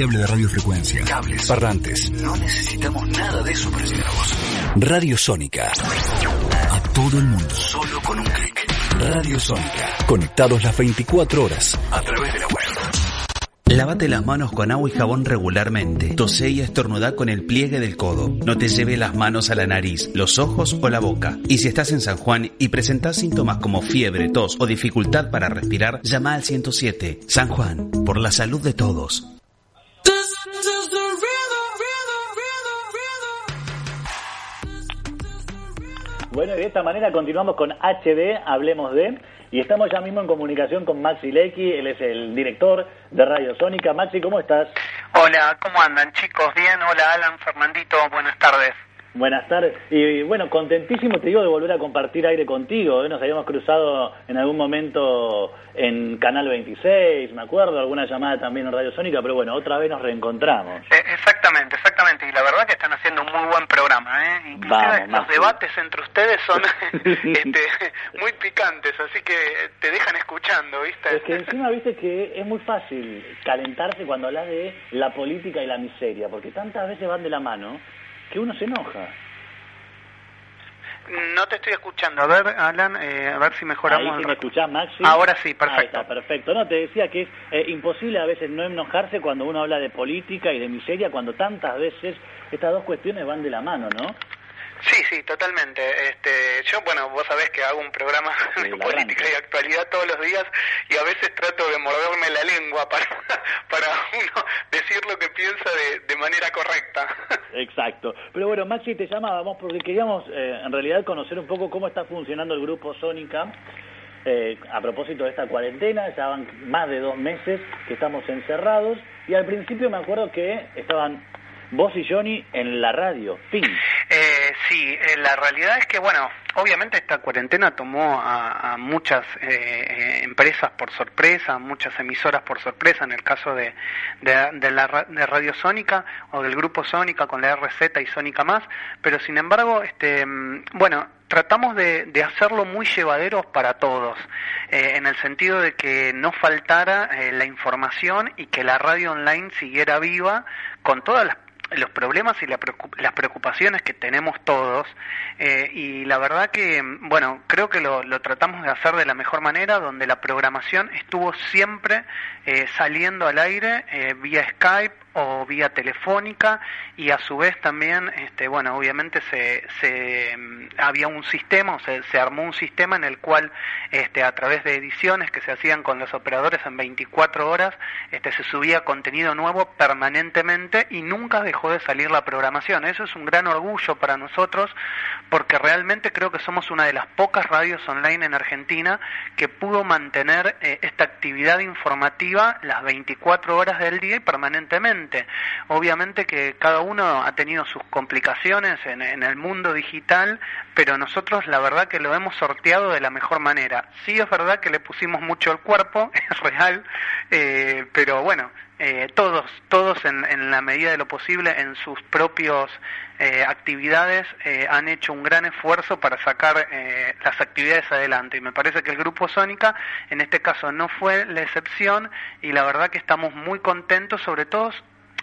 variable de radiofrecuencia. Cables. Parlantes. No necesitamos nada de eso para llegar a vos. Radio Sónica. A todo el mundo. Solo con un clic. Radio Sónica. Conectados las 24 horas. A través de la web. Lávate las manos con agua y jabón regularmente. Tosé y estornudá con el pliegue del codo. No te lleve las manos a la nariz, los ojos o la boca. Y si estás en San Juan y presentás síntomas como fiebre, tos o dificultad para respirar, llama al 107. San Juan, por la salud de todos. Bueno, y de esta manera continuamos con HD, Hablemos de, y estamos ya mismo en comunicación con Maxi Lecky, él es el director de Radio Sónica. Maxi, ¿cómo estás? Hola, ¿cómo andan chicos? Bien, hola Alan, Fernandito, buenas tardes. Buenas tardes. Y bueno, contentísimo te digo de volver a compartir aire contigo. Nos habíamos cruzado en algún momento en Canal 26, me acuerdo, alguna llamada también en Radio Sónica, pero bueno, otra vez nos reencontramos. Eh, exactamente, exactamente. Y la verdad que están haciendo un muy buen programa. ¿eh? Inclusive Vamos, los debates entre ustedes son este, muy picantes, así que te dejan escuchando, ¿viste? Es que encima viste que es muy fácil calentarse cuando hablas de la política y la miseria, porque tantas veces van de la mano que uno se enoja. No te estoy escuchando. A ver, Alan, eh, a ver si mejoramos. Ahí si me escuchás, Maxi. Ahora sí, Ahí perfecto. está, perfecto. No, te decía que es eh, imposible a veces no enojarse cuando uno habla de política y de miseria, cuando tantas veces estas dos cuestiones van de la mano, ¿no? Sí, sí, totalmente. Este, yo, bueno, vos sabés que hago un programa de política y actualidad todos los días y a veces trato de morderme la lengua para, para uno decir lo que piensa de, de manera correcta. Exacto. Pero bueno, Maxi, te llamábamos porque queríamos eh, en realidad conocer un poco cómo está funcionando el grupo Sónica. eh, a propósito de esta cuarentena, ya van más de dos meses que estamos encerrados y al principio me acuerdo que estaban vos y Johnny en la radio, fin. Eh, sí, eh, la realidad es que, bueno, obviamente esta cuarentena tomó a, muchas eh, empresas por sorpresa, muchas emisoras por sorpresa, en el caso de, de, de la de Radio Sónica o del grupo Sónica con la RZ y Sónica Más, pero sin embargo, este, mm, bueno, tratamos de, de hacerlo muy llevadero para todos, eh, en el sentido de que no faltara eh, la información y que la radio online siguiera viva con todas las los problemas y la preocup- las preocupaciones que tenemos todos eh, y la verdad que bueno creo que lo, lo tratamos de hacer de la mejor manera donde la programación estuvo siempre eh, saliendo al aire eh, vía Skype o vía telefónica y a su vez también este bueno obviamente se, se mm, había un sistema o se, armó un sistema en el cual este a través de ediciones que se hacían con los operadores en 24 horas este se subía contenido nuevo permanentemente y nunca dejó de salir la programación eso es un gran orgullo para nosotros porque realmente creo que somos una de las pocas radios online en Argentina que pudo mantener eh, esta actividad informativa las 24 horas del día y permanentemente. Obviamente que cada uno ha tenido sus complicaciones en, el mundo digital, pero nosotros la verdad que lo hemos sorteado de la mejor manera. Sí es verdad que le pusimos mucho el cuerpo, es real, eh, pero bueno, eh, todos, todos en, la medida de lo posible en sus propios eh, actividades eh, han hecho un gran esfuerzo para sacar eh, las actividades adelante y me parece que el grupo Sónica en este caso no fue la excepción y la verdad que estamos muy contentos sobre todo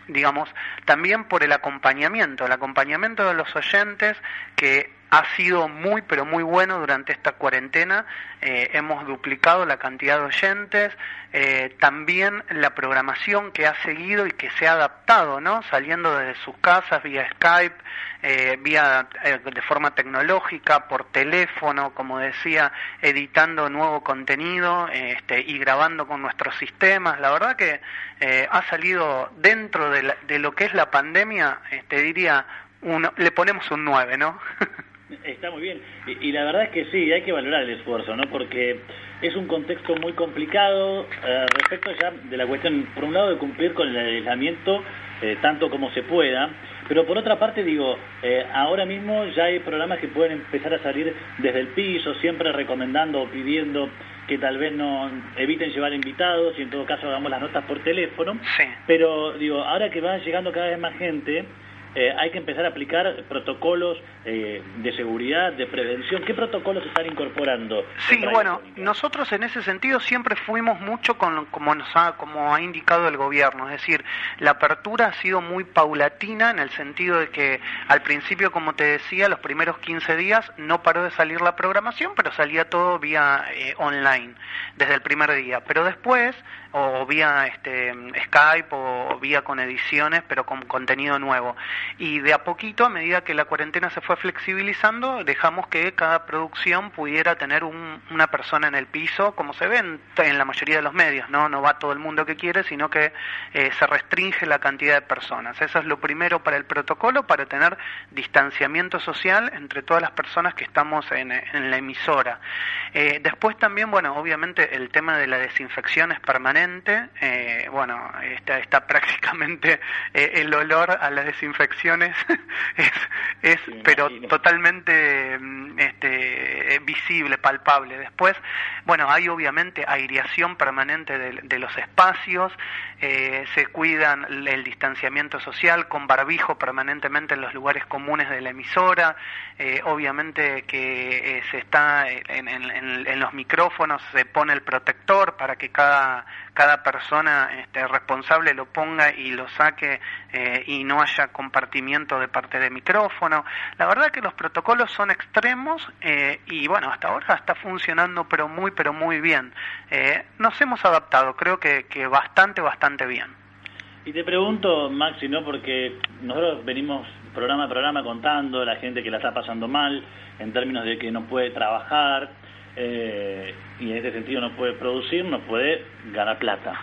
digamos también por el acompañamiento el acompañamiento de los oyentes que ha sido muy pero muy bueno durante esta cuarentena. Eh, hemos duplicado la cantidad de oyentes. Eh, también la programación que ha seguido y que se ha adaptado no saliendo desde sus casas vía Skype eh, vía eh, de forma tecnológica por teléfono como decía editando nuevo contenido este, y grabando con nuestros sistemas. La verdad que eh, ha salido dentro de, la- de lo que es la pandemia te diría uno, le ponemos un 9 no Está muy bien. Y, y la verdad es que sí, hay que valorar el esfuerzo, ¿no? Porque es un contexto muy complicado eh, respecto ya de la cuestión, por un lado, de cumplir con el aislamiento eh, tanto como se pueda, pero por otra parte, digo, eh, ahora mismo ya hay programas que pueden empezar a salir desde el piso, siempre recomendando o pidiendo que tal vez no eviten llevar invitados y en todo caso hagamos las notas por teléfono. Sí. Pero digo, ahora que va llegando cada vez más gente, eh, hay que empezar a aplicar protocolos eh, de seguridad, de prevención. ¿Qué protocolos están incorporando? Sí, bueno, nosotros en ese sentido siempre fuimos mucho con como nos ha, como ha indicado el gobierno, es decir, la apertura ha sido muy paulatina en el sentido de que al principio, como te decía, los primeros 15 días no paró de salir la programación, pero salía todo vía eh, online desde el primer día, pero después o vía este, Skype o vía con ediciones, pero con contenido nuevo. Y de a poquito, a medida que la cuarentena se fue flexibilizando, dejamos que cada producción pudiera tener un- una persona en el piso, como se ve en, la mayoría de los medios, ¿no? No va todo el mundo que quiere, sino que eh, se restringe la cantidad de personas. Eso es lo primero para el protocolo, para tener distanciamiento social entre todas las personas que estamos en, en la emisora. Eh, después también, bueno, obviamente el tema de la desinfección es permanente, eh, bueno, está, está prácticamente eh, el olor a la desinfección elecciones es, pero totalmente mm, este, visible, palpable. Después, bueno, hay obviamente aireación permanente de, los espacios, eh, se cuidan el distanciamiento social con barbijo permanentemente en los lugares comunes de la emisora, eh, obviamente que eh, se está en, en, los micrófonos, se pone el protector para que cada, cada persona este, responsable lo ponga y lo saque eh, y no haya compartimiento de parte de micrófono. La verdad que los protocolos son extremos eh, y bueno, hasta ahora está funcionando pero muy, pero muy bien. Eh, nos hemos adaptado, creo que, que bastante, bastante bien. Y te pregunto, Maxi, ¿no? Porque nosotros venimos programa a programa contando la gente que la está pasando mal en términos de que no puede trabajar y en ese sentido no puede producir, no puede ganar plata.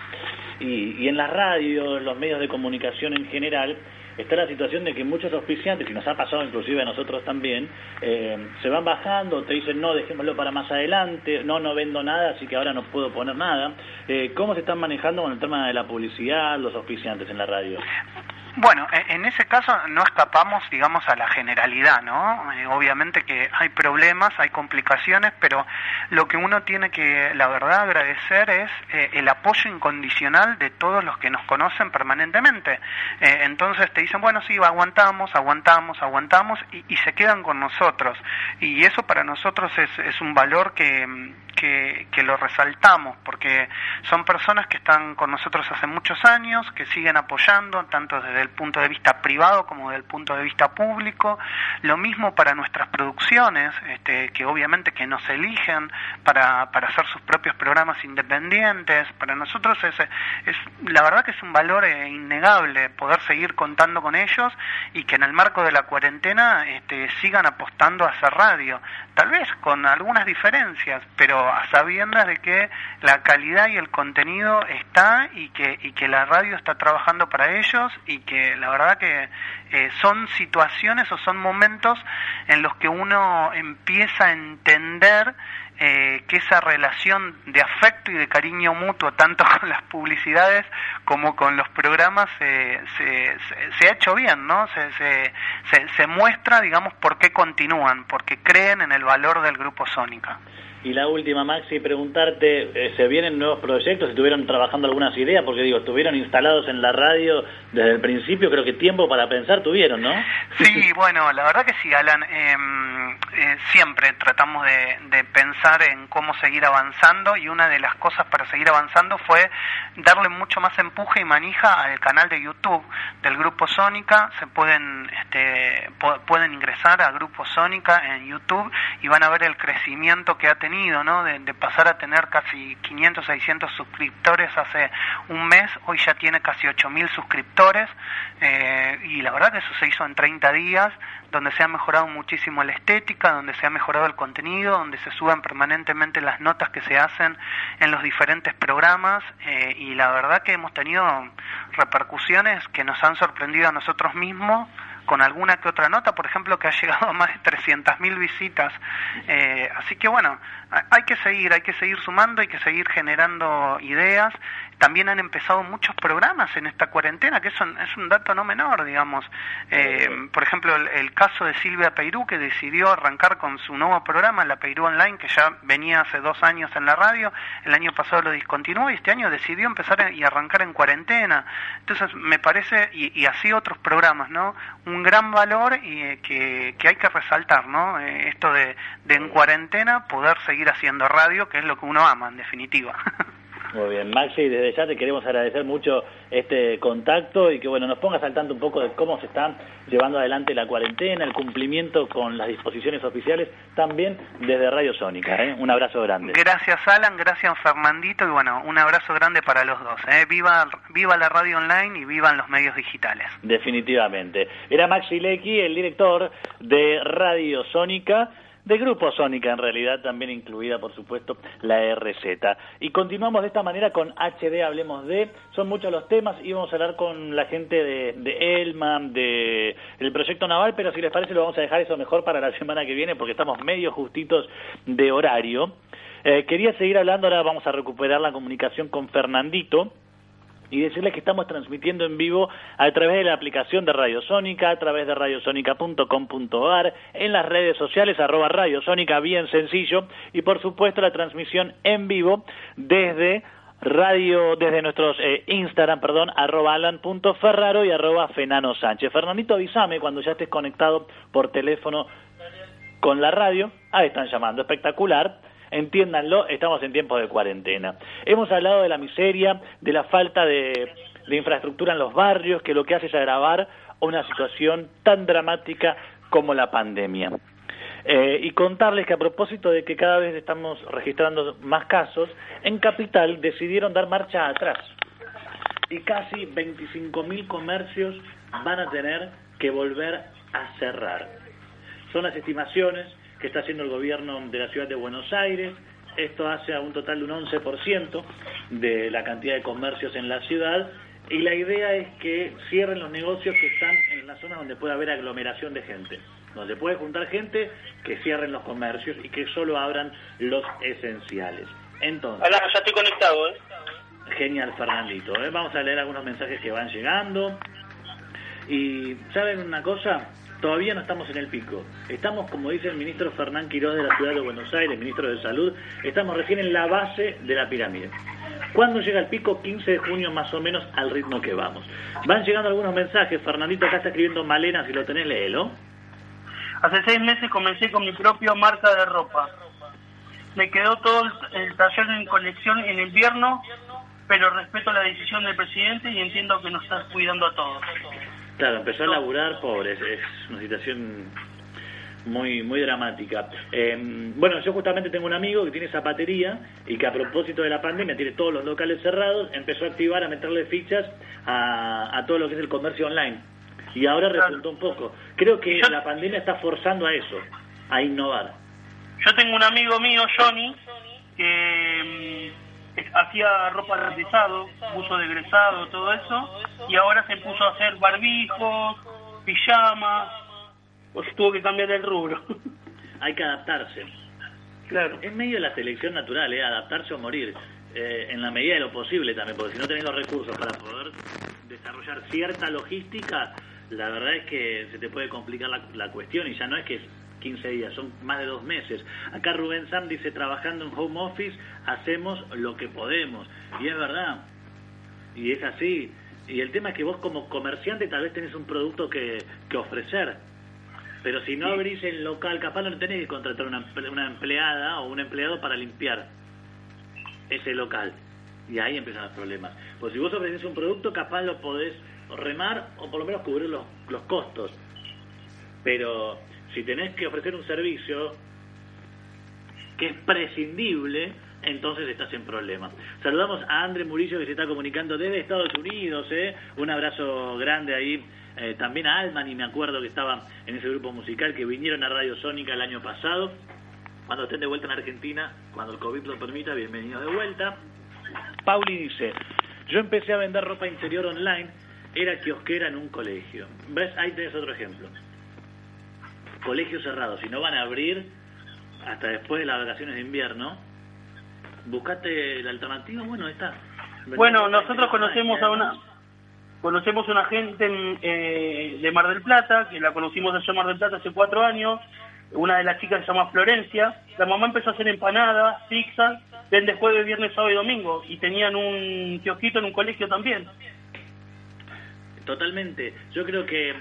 Y, en la radio, en los medios de comunicación en general, está la situación de que muchos auspiciantes, y nos ha pasado inclusive a nosotros también, eh, se van bajando, te dicen no, dejémoslo para más adelante, no, no vendo nada, así que ahora no puedo poner nada. Eh, ¿Cómo se están manejando con el tema de la publicidad los auspiciantes en la radio? Bueno, e, en ese caso no escapamos, digamos, a la generalidad, ¿no? Eh, obviamente que hay problemas, hay complicaciones, pero lo que uno tiene que, la verdad, agradecer es eh, el apoyo incondicional de todos los que nos conocen permanentemente. Eh, entonces te dicen, bueno, sí, aguantamos, aguantamos, aguantamos, y, y, se quedan con nosotros. Y eso para nosotros es, es un valor que, que, que lo resaltamos, porque son personas que están con nosotros hace muchos años, que siguen apoyando, tanto desde el punto de vista privado como del punto de vista público. Lo mismo para nuestras producciones, este, que obviamente que nos eligen para, para hacer sus propios programas independientes. Para nosotros es, es la verdad que es un valor eh, innegable poder seguir contando con ellos y que en el marco de la cuarentena este, sigan apostando a hacer radio. Tal vez con algunas diferencias, pero a sabiendas de que la calidad y el contenido está y que, y que la radio está trabajando para ellos y que la verdad que eh, son situaciones o son momentos en los que uno empieza a entender eh, que esa relación de afecto y de cariño mutuo, tanto con las publicidades como con los programas, se, se, ha hecho bien, ¿no? Se, se, se, muestra, digamos, por qué continúan, porque creen en el valor del grupo Sónica. Y la última, Maxi, preguntarte, eh, ¿se vienen nuevos proyectos? ¿Estuvieron trabajando algunas ideas? Porque digo, estuvieron instalados en la radio desde el principio, creo que tiempo para pensar tuvieron, ¿no? Sí, bueno, la verdad que sí, Alan. Em, eh, siempre tratamos de, de, pensar en cómo seguir avanzando y una de las cosas para seguir avanzando fue darle mucho más empuje y manija al canal de YouTube del Grupo Sónica. Se pueden, este, pueden ingresar a Grupo Sónica en YouTube y van a ver el crecimiento que ha tenido de, pasar a tener casi 500, 600 suscriptores hace un mes, hoy ya tiene casi 8.000 suscriptores eh, y la verdad que eso se hizo en 30 días, donde se ha mejorado muchísimo la estética, donde se ha mejorado el contenido, donde se suben permanentemente las notas que se hacen en los diferentes programas eh, y la verdad que hemos tenido repercusiones que nos han sorprendido a nosotros mismos con alguna que otra nota, por ejemplo, que ha llegado a más de 300.000 visitas. Eh, así que bueno, hay que seguir, hay que seguir sumando, hay que seguir generando ideas. También han empezado muchos programas en esta cuarentena, que eso es un dato no menor, digamos. Eh, por ejemplo, el, caso de Silvia Peirú, que decidió arrancar con su nuevo programa, la Peirú Online, que ya venía hace dos años en la radio, el año pasado lo discontinuó y este año decidió empezar y arrancar en cuarentena. Entonces, me parece, y, así otros programas, ¿no? Un gran valor y eh, que, que, hay que resaltar, ¿no? Eh, esto de, de en cuarentena poder seguir haciendo radio, que es lo que uno ama, en definitiva. Muy bien, Maxi, desde ya te queremos agradecer mucho este contacto y que bueno nos pongas al tanto un poco de cómo se está llevando adelante la cuarentena, el cumplimiento con las disposiciones oficiales, también desde Radio Sónica. ¿eh? Un abrazo grande. Gracias Alan, gracias Fernandito y bueno, un abrazo grande para los dos. ¿eh? Viva, viva la radio online y vivan los medios digitales. Definitivamente. Era Maxi Lecky, el director de Radio Sónica de Grupo Sónica, en realidad también incluida, por supuesto, la RZ. Y continuamos de esta manera con HD, hablemos de, son muchos los temas, íbamos a hablar con la gente de, de Elma, de el proyecto naval, pero si les parece lo vamos a dejar eso mejor para la semana que viene porque estamos medio justitos de horario. Eh, quería seguir hablando, ahora vamos a recuperar la comunicación con Fernandito, y decirles que estamos transmitiendo en vivo a través de la aplicación de Radio Sónica, a través de radiosónica.com.ar, en las redes sociales, arroba Radio Sónica, bien sencillo, y por supuesto la transmisión en vivo desde radio, desde nuestros eh, Instagram, perdón, arroba alan.ferraro y arroba fenano sánchez. Fernandito, avísame cuando ya estés conectado por teléfono con la radio. Ahí están llamando, espectacular entiéndanlo, estamos en tiempos de cuarentena. Hemos hablado de la miseria, de la falta de, infraestructura en los barrios, que lo que hace es agravar una situación tan dramática como la pandemia. Eh, y contarles que a propósito de que cada vez estamos registrando más casos, en Capital decidieron dar marcha atrás y casi 25.000 comercios van a tener que volver a cerrar. Son las estimaciones que está haciendo el gobierno de la ciudad de Buenos Aires. Esto hace a un total de un 11% de la cantidad de comercios en la ciudad y la idea es que cierren los negocios que están en las zonas donde puede haber aglomeración de gente. Donde puede juntar gente, que cierren los comercios y que solo abran los esenciales. Entonces... Hola, ya estoy conectado, ¿eh? Genial, Fernandito. ¿eh? Vamos a leer algunos mensajes que van llegando. Y, ¿saben una cosa? Todavía no estamos en el pico. Estamos, como dice el ministro Fernán Quiroz de la Ciudad de Buenos Aires, ministro de Salud, estamos recién en la base de la pirámide. ¿Cuándo llega el pico? 15 de junio más o menos al ritmo que vamos. Van llegando algunos mensajes. Fernandito acá está escribiendo Malena, si lo tenés, léelo. Hace seis meses comencé con mi propia marca de ropa. Me quedó todo el taller en colección en invierno, pero respeto la decisión del presidente y entiendo que nos está cuidando a todos. Claro, empezó a laburar, pobre, es, una situación muy muy dramática. Em, bueno, yo justamente tengo un amigo que tiene zapatería y que a propósito de la pandemia tiene todos los locales cerrados, empezó a activar, a meterle fichas a, todo lo que es el comercio online. Y ahora resultó un poco. Creo que la pandemia está forzando a eso, a innovar. Yo tengo un amigo mío, Johnny, que hacía ropa de egresado, uso de egresado, todo eso, y ahora se puso a hacer barbijos, pijamas, pues tuvo que cambiar el rubro. Hay que adaptarse. Claro. Es medio de la selección natural, ¿eh? adaptarse o morir, eh, en la medida de lo posible también, porque si no tenés los recursos para poder desarrollar cierta logística, la verdad es que se te puede complicar la, la cuestión y ya no es que 15 días, son más de dos meses. Acá Rubén Sam dice, trabajando en home office, hacemos lo que podemos. Y es verdad, y es así. Y el tema es que vos como comerciante tal vez tenés un producto que, que ofrecer. Pero si no abrís el local, capaz no tenés que contratar una, una empleada o un empleado para limpiar ese local. Y ahí empiezan los problemas. Pues si vos ofreces un producto, capaz lo podés remar o por lo menos cubrir los, los costos. Pero si tenés que ofrecer un servicio que es prescindible, entonces estás en problemas. Saludamos a André Murillo que se está comunicando desde Estados Unidos, ¿eh? un abrazo grande ahí. Eh, también a Alman, y me acuerdo que estaba en ese grupo musical que vinieron a Radio Sónica el año pasado. Cuando estén de vuelta en Argentina, cuando el COVID lo permita, bienvenidos de vuelta. Pauli dice, yo empecé a vender ropa interior online, era kiosquera en un colegio. ¿Ves? Ahí tenés otro ejemplo colegios cerrados, si no van a abrir hasta después de las vacaciones de invierno, buscate la alternativa, bueno, está. Bueno, nosotros conocemos a una conocemos una gente eh, de Mar del Plata, que la conocimos allá en Mar del Plata hace cuatro años, una de las chicas se llama Florencia, la mamá empezó a hacer empanadas, pizzas, vende jueves, viernes, sábado y domingo, y tenían un kiosquito en un colegio también. Totalmente, yo creo que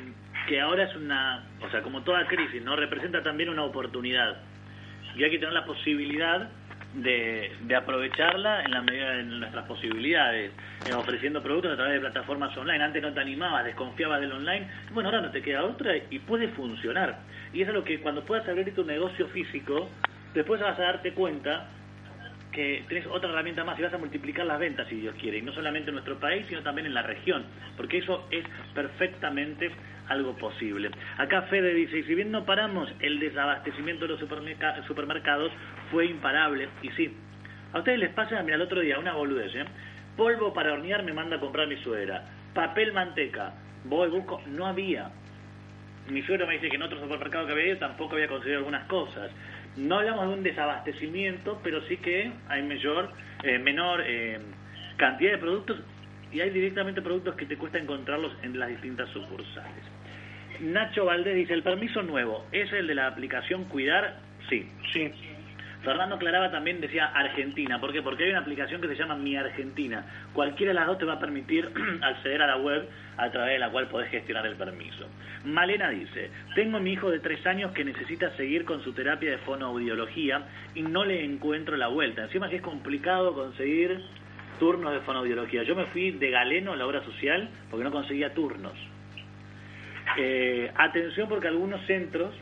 que ahora es una, o sea, como toda crisis, ¿no? Representa también una oportunidad. Y hay que tener la posibilidad de, de aprovecharla en la medida de nuestras posibilidades, eh, ofreciendo productos a través de plataformas online. Antes no te animabas, desconfiabas del online. Bueno, ahora no te queda otra y puede funcionar. Y eso es lo que cuando puedas abrir tu negocio físico, después vas a darte cuenta que tenés otra herramienta más y vas a multiplicar las ventas, si Dios quiere, y no solamente en nuestro país, sino también en la región, porque eso es perfectamente algo posible. Acá Fede dice, y si bien no paramos, el desabastecimiento de los supermercados fue imparable, y sí. A ustedes les pasa, mira, el otro día, una boludez, ¿eh? Polvo para hornear me manda a comprar mi suegra. Papel manteca. Voy, busco, no había. Mi suegro me dice que en otro supermercado que había ido tampoco había conseguido algunas cosas. No hablamos de un desabastecimiento, pero sí que hay mayor, eh, menor eh, cantidad de productos y hay directamente productos que te cuesta encontrarlos en las distintas sucursales. Nacho Valdés dice, el permiso nuevo, ¿es el de la aplicación Cuidar? Sí. Sí. Fernando Claraba también decía Argentina. ¿Por qué? Porque hay una aplicación que se llama Mi Argentina. Cualquiera de las dos te va a permitir acceder a la web a través de la cual podés gestionar el permiso. Malena dice, tengo a mi hijo de tres años que necesita seguir con su terapia de fonoaudiología y no le encuentro la vuelta. Encima que es complicado conseguir turnos de fonoaudiología. Yo me fui de galeno a la obra social porque no conseguía turnos. Eh, atención porque algunos centros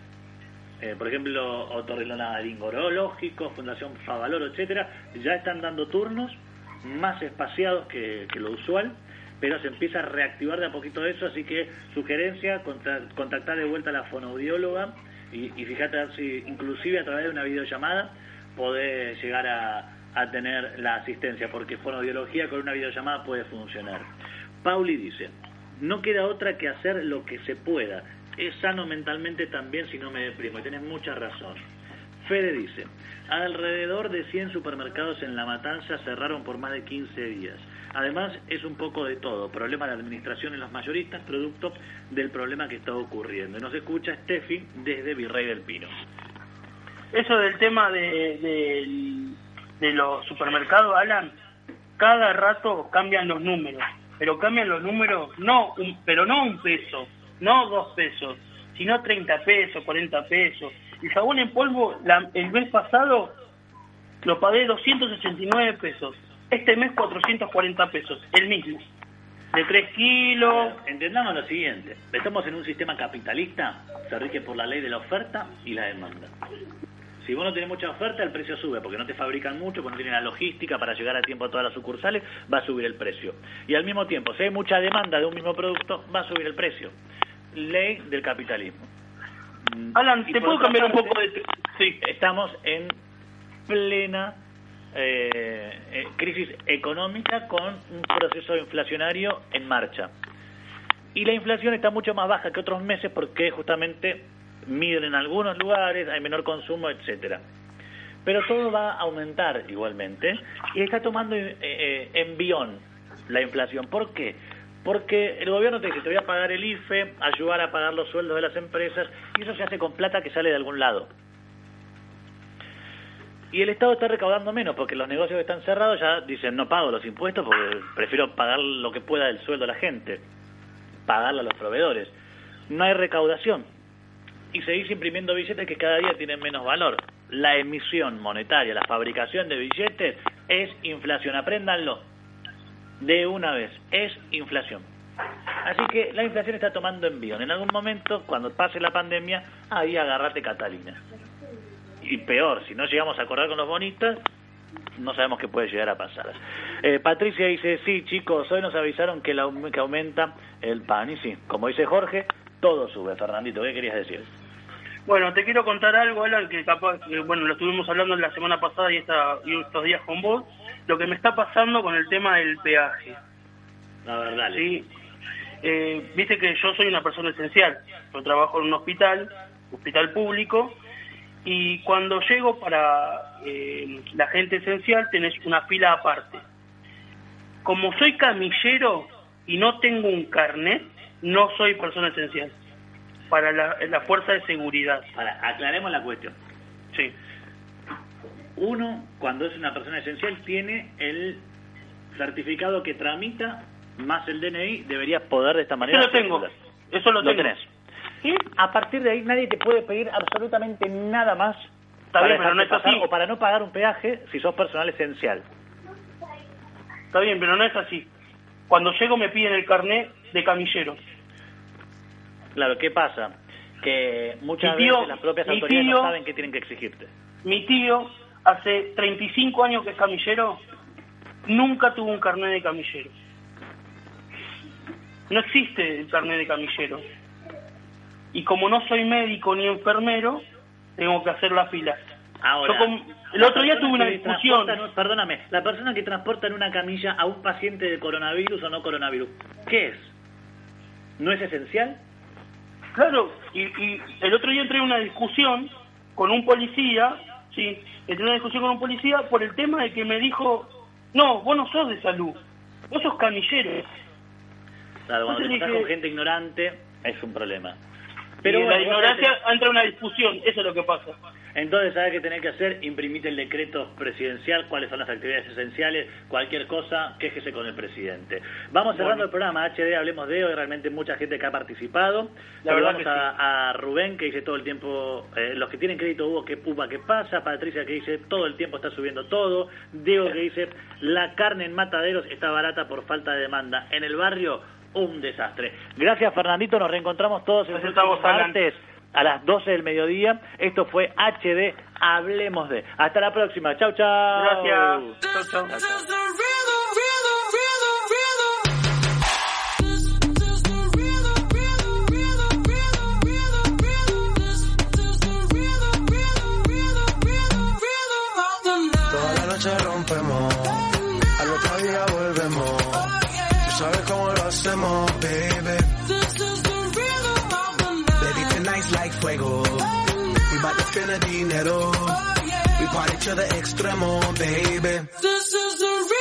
eh, por ejemplo, Otorrinolaringorológico, Fundación Favaloro, etcétera, ya están dando turnos más espaciados que, lo usual, pero se empieza a reactivar de a poquito eso, así que sugerencia, contactar de vuelta a la fonoaudióloga y, y fíjate si inclusive a través de una videollamada podés llegar a, a tener la asistencia, porque fonoaudiología con una videollamada puede funcionar. Pauli dice, no queda otra que hacer lo que se pueda es sano mentalmente también si no me deprimo. Y tienes mucha razón. Fede dice, alrededor de 100 supermercados en La Matanza cerraron por más de 15 días. Además, es un poco de todo. Problema de administración en los mayoristas, producto del problema que está ocurriendo. Nos escucha Steffi desde Virrey del Pino. Eso del tema de, de, los supermercados, Alan, cada rato cambian los números. Pero cambian los números, no pero no un peso, no dos pesos, sino 30 pesos, 40 pesos. El jabón en polvo el mes pasado lo pagué 269 pesos, este mes 440 pesos, el mismo. De 3 kilos. Entendamos lo siguiente, estamos en un sistema capitalista, se rige por la ley de la oferta y la demanda. Si vos no tenés mucha oferta, el precio sube, porque no te fabrican mucho, porque no tienen la logística para llegar a tiempo a todas las sucursales, va a subir el precio. Y al mismo tiempo, si hay mucha demanda de un mismo producto, va a subir el precio ley del capitalismo. Mm. Alan, ¿te puedo cambiar un poco de...? Sí. Estamos en plena eh, eh, crisis económica con un proceso inflacionario en marcha. Y la inflación está mucho más baja que otros meses porque justamente miden en algunos lugares, hay menor consumo, etcétera. Pero todo va a aumentar igualmente y está tomando eh, envión la inflación. ¿Por qué? Porque el gobierno te dice, te voy a pagar el IFE, ayudar a pagar los sueldos de las empresas, y eso se hace con plata que sale de algún lado. Y el Estado está recaudando menos, porque los negocios que están cerrados ya dicen, no pago los impuestos porque prefiero pagar lo que pueda del sueldo a la gente, pagarle a los proveedores. No hay recaudación. Y seguís imprimiendo billetes que cada día tienen menos valor. La emisión monetaria, la fabricación de billetes es inflación, apréndanlo de una vez. Es inflación. Así que la inflación está tomando envío. En algún momento, cuando pase la pandemia, ahí agarrate Catalina. Y peor, si no llegamos a acordar con los bonistas, no sabemos qué puede llegar a pasar. Eh, Patricia dice, sí, chicos, hoy nos avisaron que, la, que aumenta el pan. Y sí, como dice Jorge, todo sube. Fernandito, ¿qué querías decir? Bueno, te quiero contar algo, Alan, que capaz, bueno, lo estuvimos hablando la semana pasada y, esta, y estos días con vos, lo que me está pasando con el tema del peaje. La verdad. Sí. Eh, Viste que yo soy una persona esencial. Yo trabajo en un hospital, hospital público, y cuando llego para eh, la gente esencial tenés una fila aparte. Como soy camillero y no tengo un carnet, no soy persona esencial para la, la fuerza de seguridad. Para, aclaremos la cuestión. Sí. Uno, cuando es una persona esencial, tiene el certificado que tramita más el DNI, deberías poder de esta manera. Eso lo tengo. Eso lo, tenés. Y a partir de ahí nadie te puede pedir absolutamente nada más para, pero no es así. o para no pagar un peaje si sos personal esencial. Está bien, pero no es así. Cuando llego me piden el carnet de camillero. Claro, ¿qué pasa? Que muchas veces las propias autoridades no saben qué tienen que exigirte. Mi tío hace 35 años que es camillero, nunca tuvo un carnet de camillero. No existe el carnet de camillero. Y como no soy médico ni enfermero, tengo que hacer la fila. Ahora, el otro día tuve una discusión. Perdóname, la persona que transporta en una camilla a un paciente de coronavirus o no coronavirus, ¿qué es? ¿No es esencial? Claro, y, y el otro día entré en una discusión con un policía Sí, entré en una discusión con un policía por el tema de que me dijo, no, vos no sos de salud. Vos sos camillero. Claro, cuando te estás con gente ignorante es un problema. Pero la bueno, ignorancia entra una discusión, eso es lo que pasa. Entonces, ¿sabes qué tenés que hacer? Imprimite el decreto presidencial, cuáles son las actividades esenciales, cualquier cosa, quéjese con el presidente. Vamos cerrando Bueno. el programa HD, hablemos de hoy, realmente mucha gente que ha participado. La verdad a, a Rubén, que dice todo el tiempo, eh, los que tienen crédito Hugo, que pupa, que pasa, Patricia, que dice, todo el tiempo está subiendo todo, Diego, que dice, la carne en mataderos está barata por falta de demanda. En el barrio, un desastre. Gracias, Fernandito, nos reencontramos todos el Gracias próximo martes a las 12 del mediodía. Esto fue HD, hablemos de. Hasta la próxima. Chau, chau. Gracias. Chau, chau. Chau, chau. Toda la noche rompemos, al otro día volvemos. Tú sabes cómo lo hacemos, baby. Baby, tonight's like fuego. We bout to spend the dinero. We party to the extremo, baby. Toda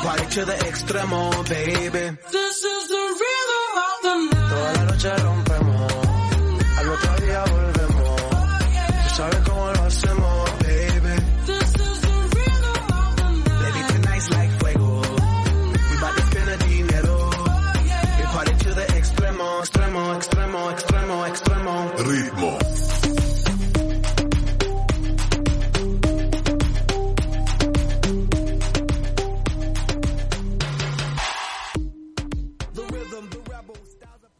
We party to the extremo, baby. Toda la noche rompemos,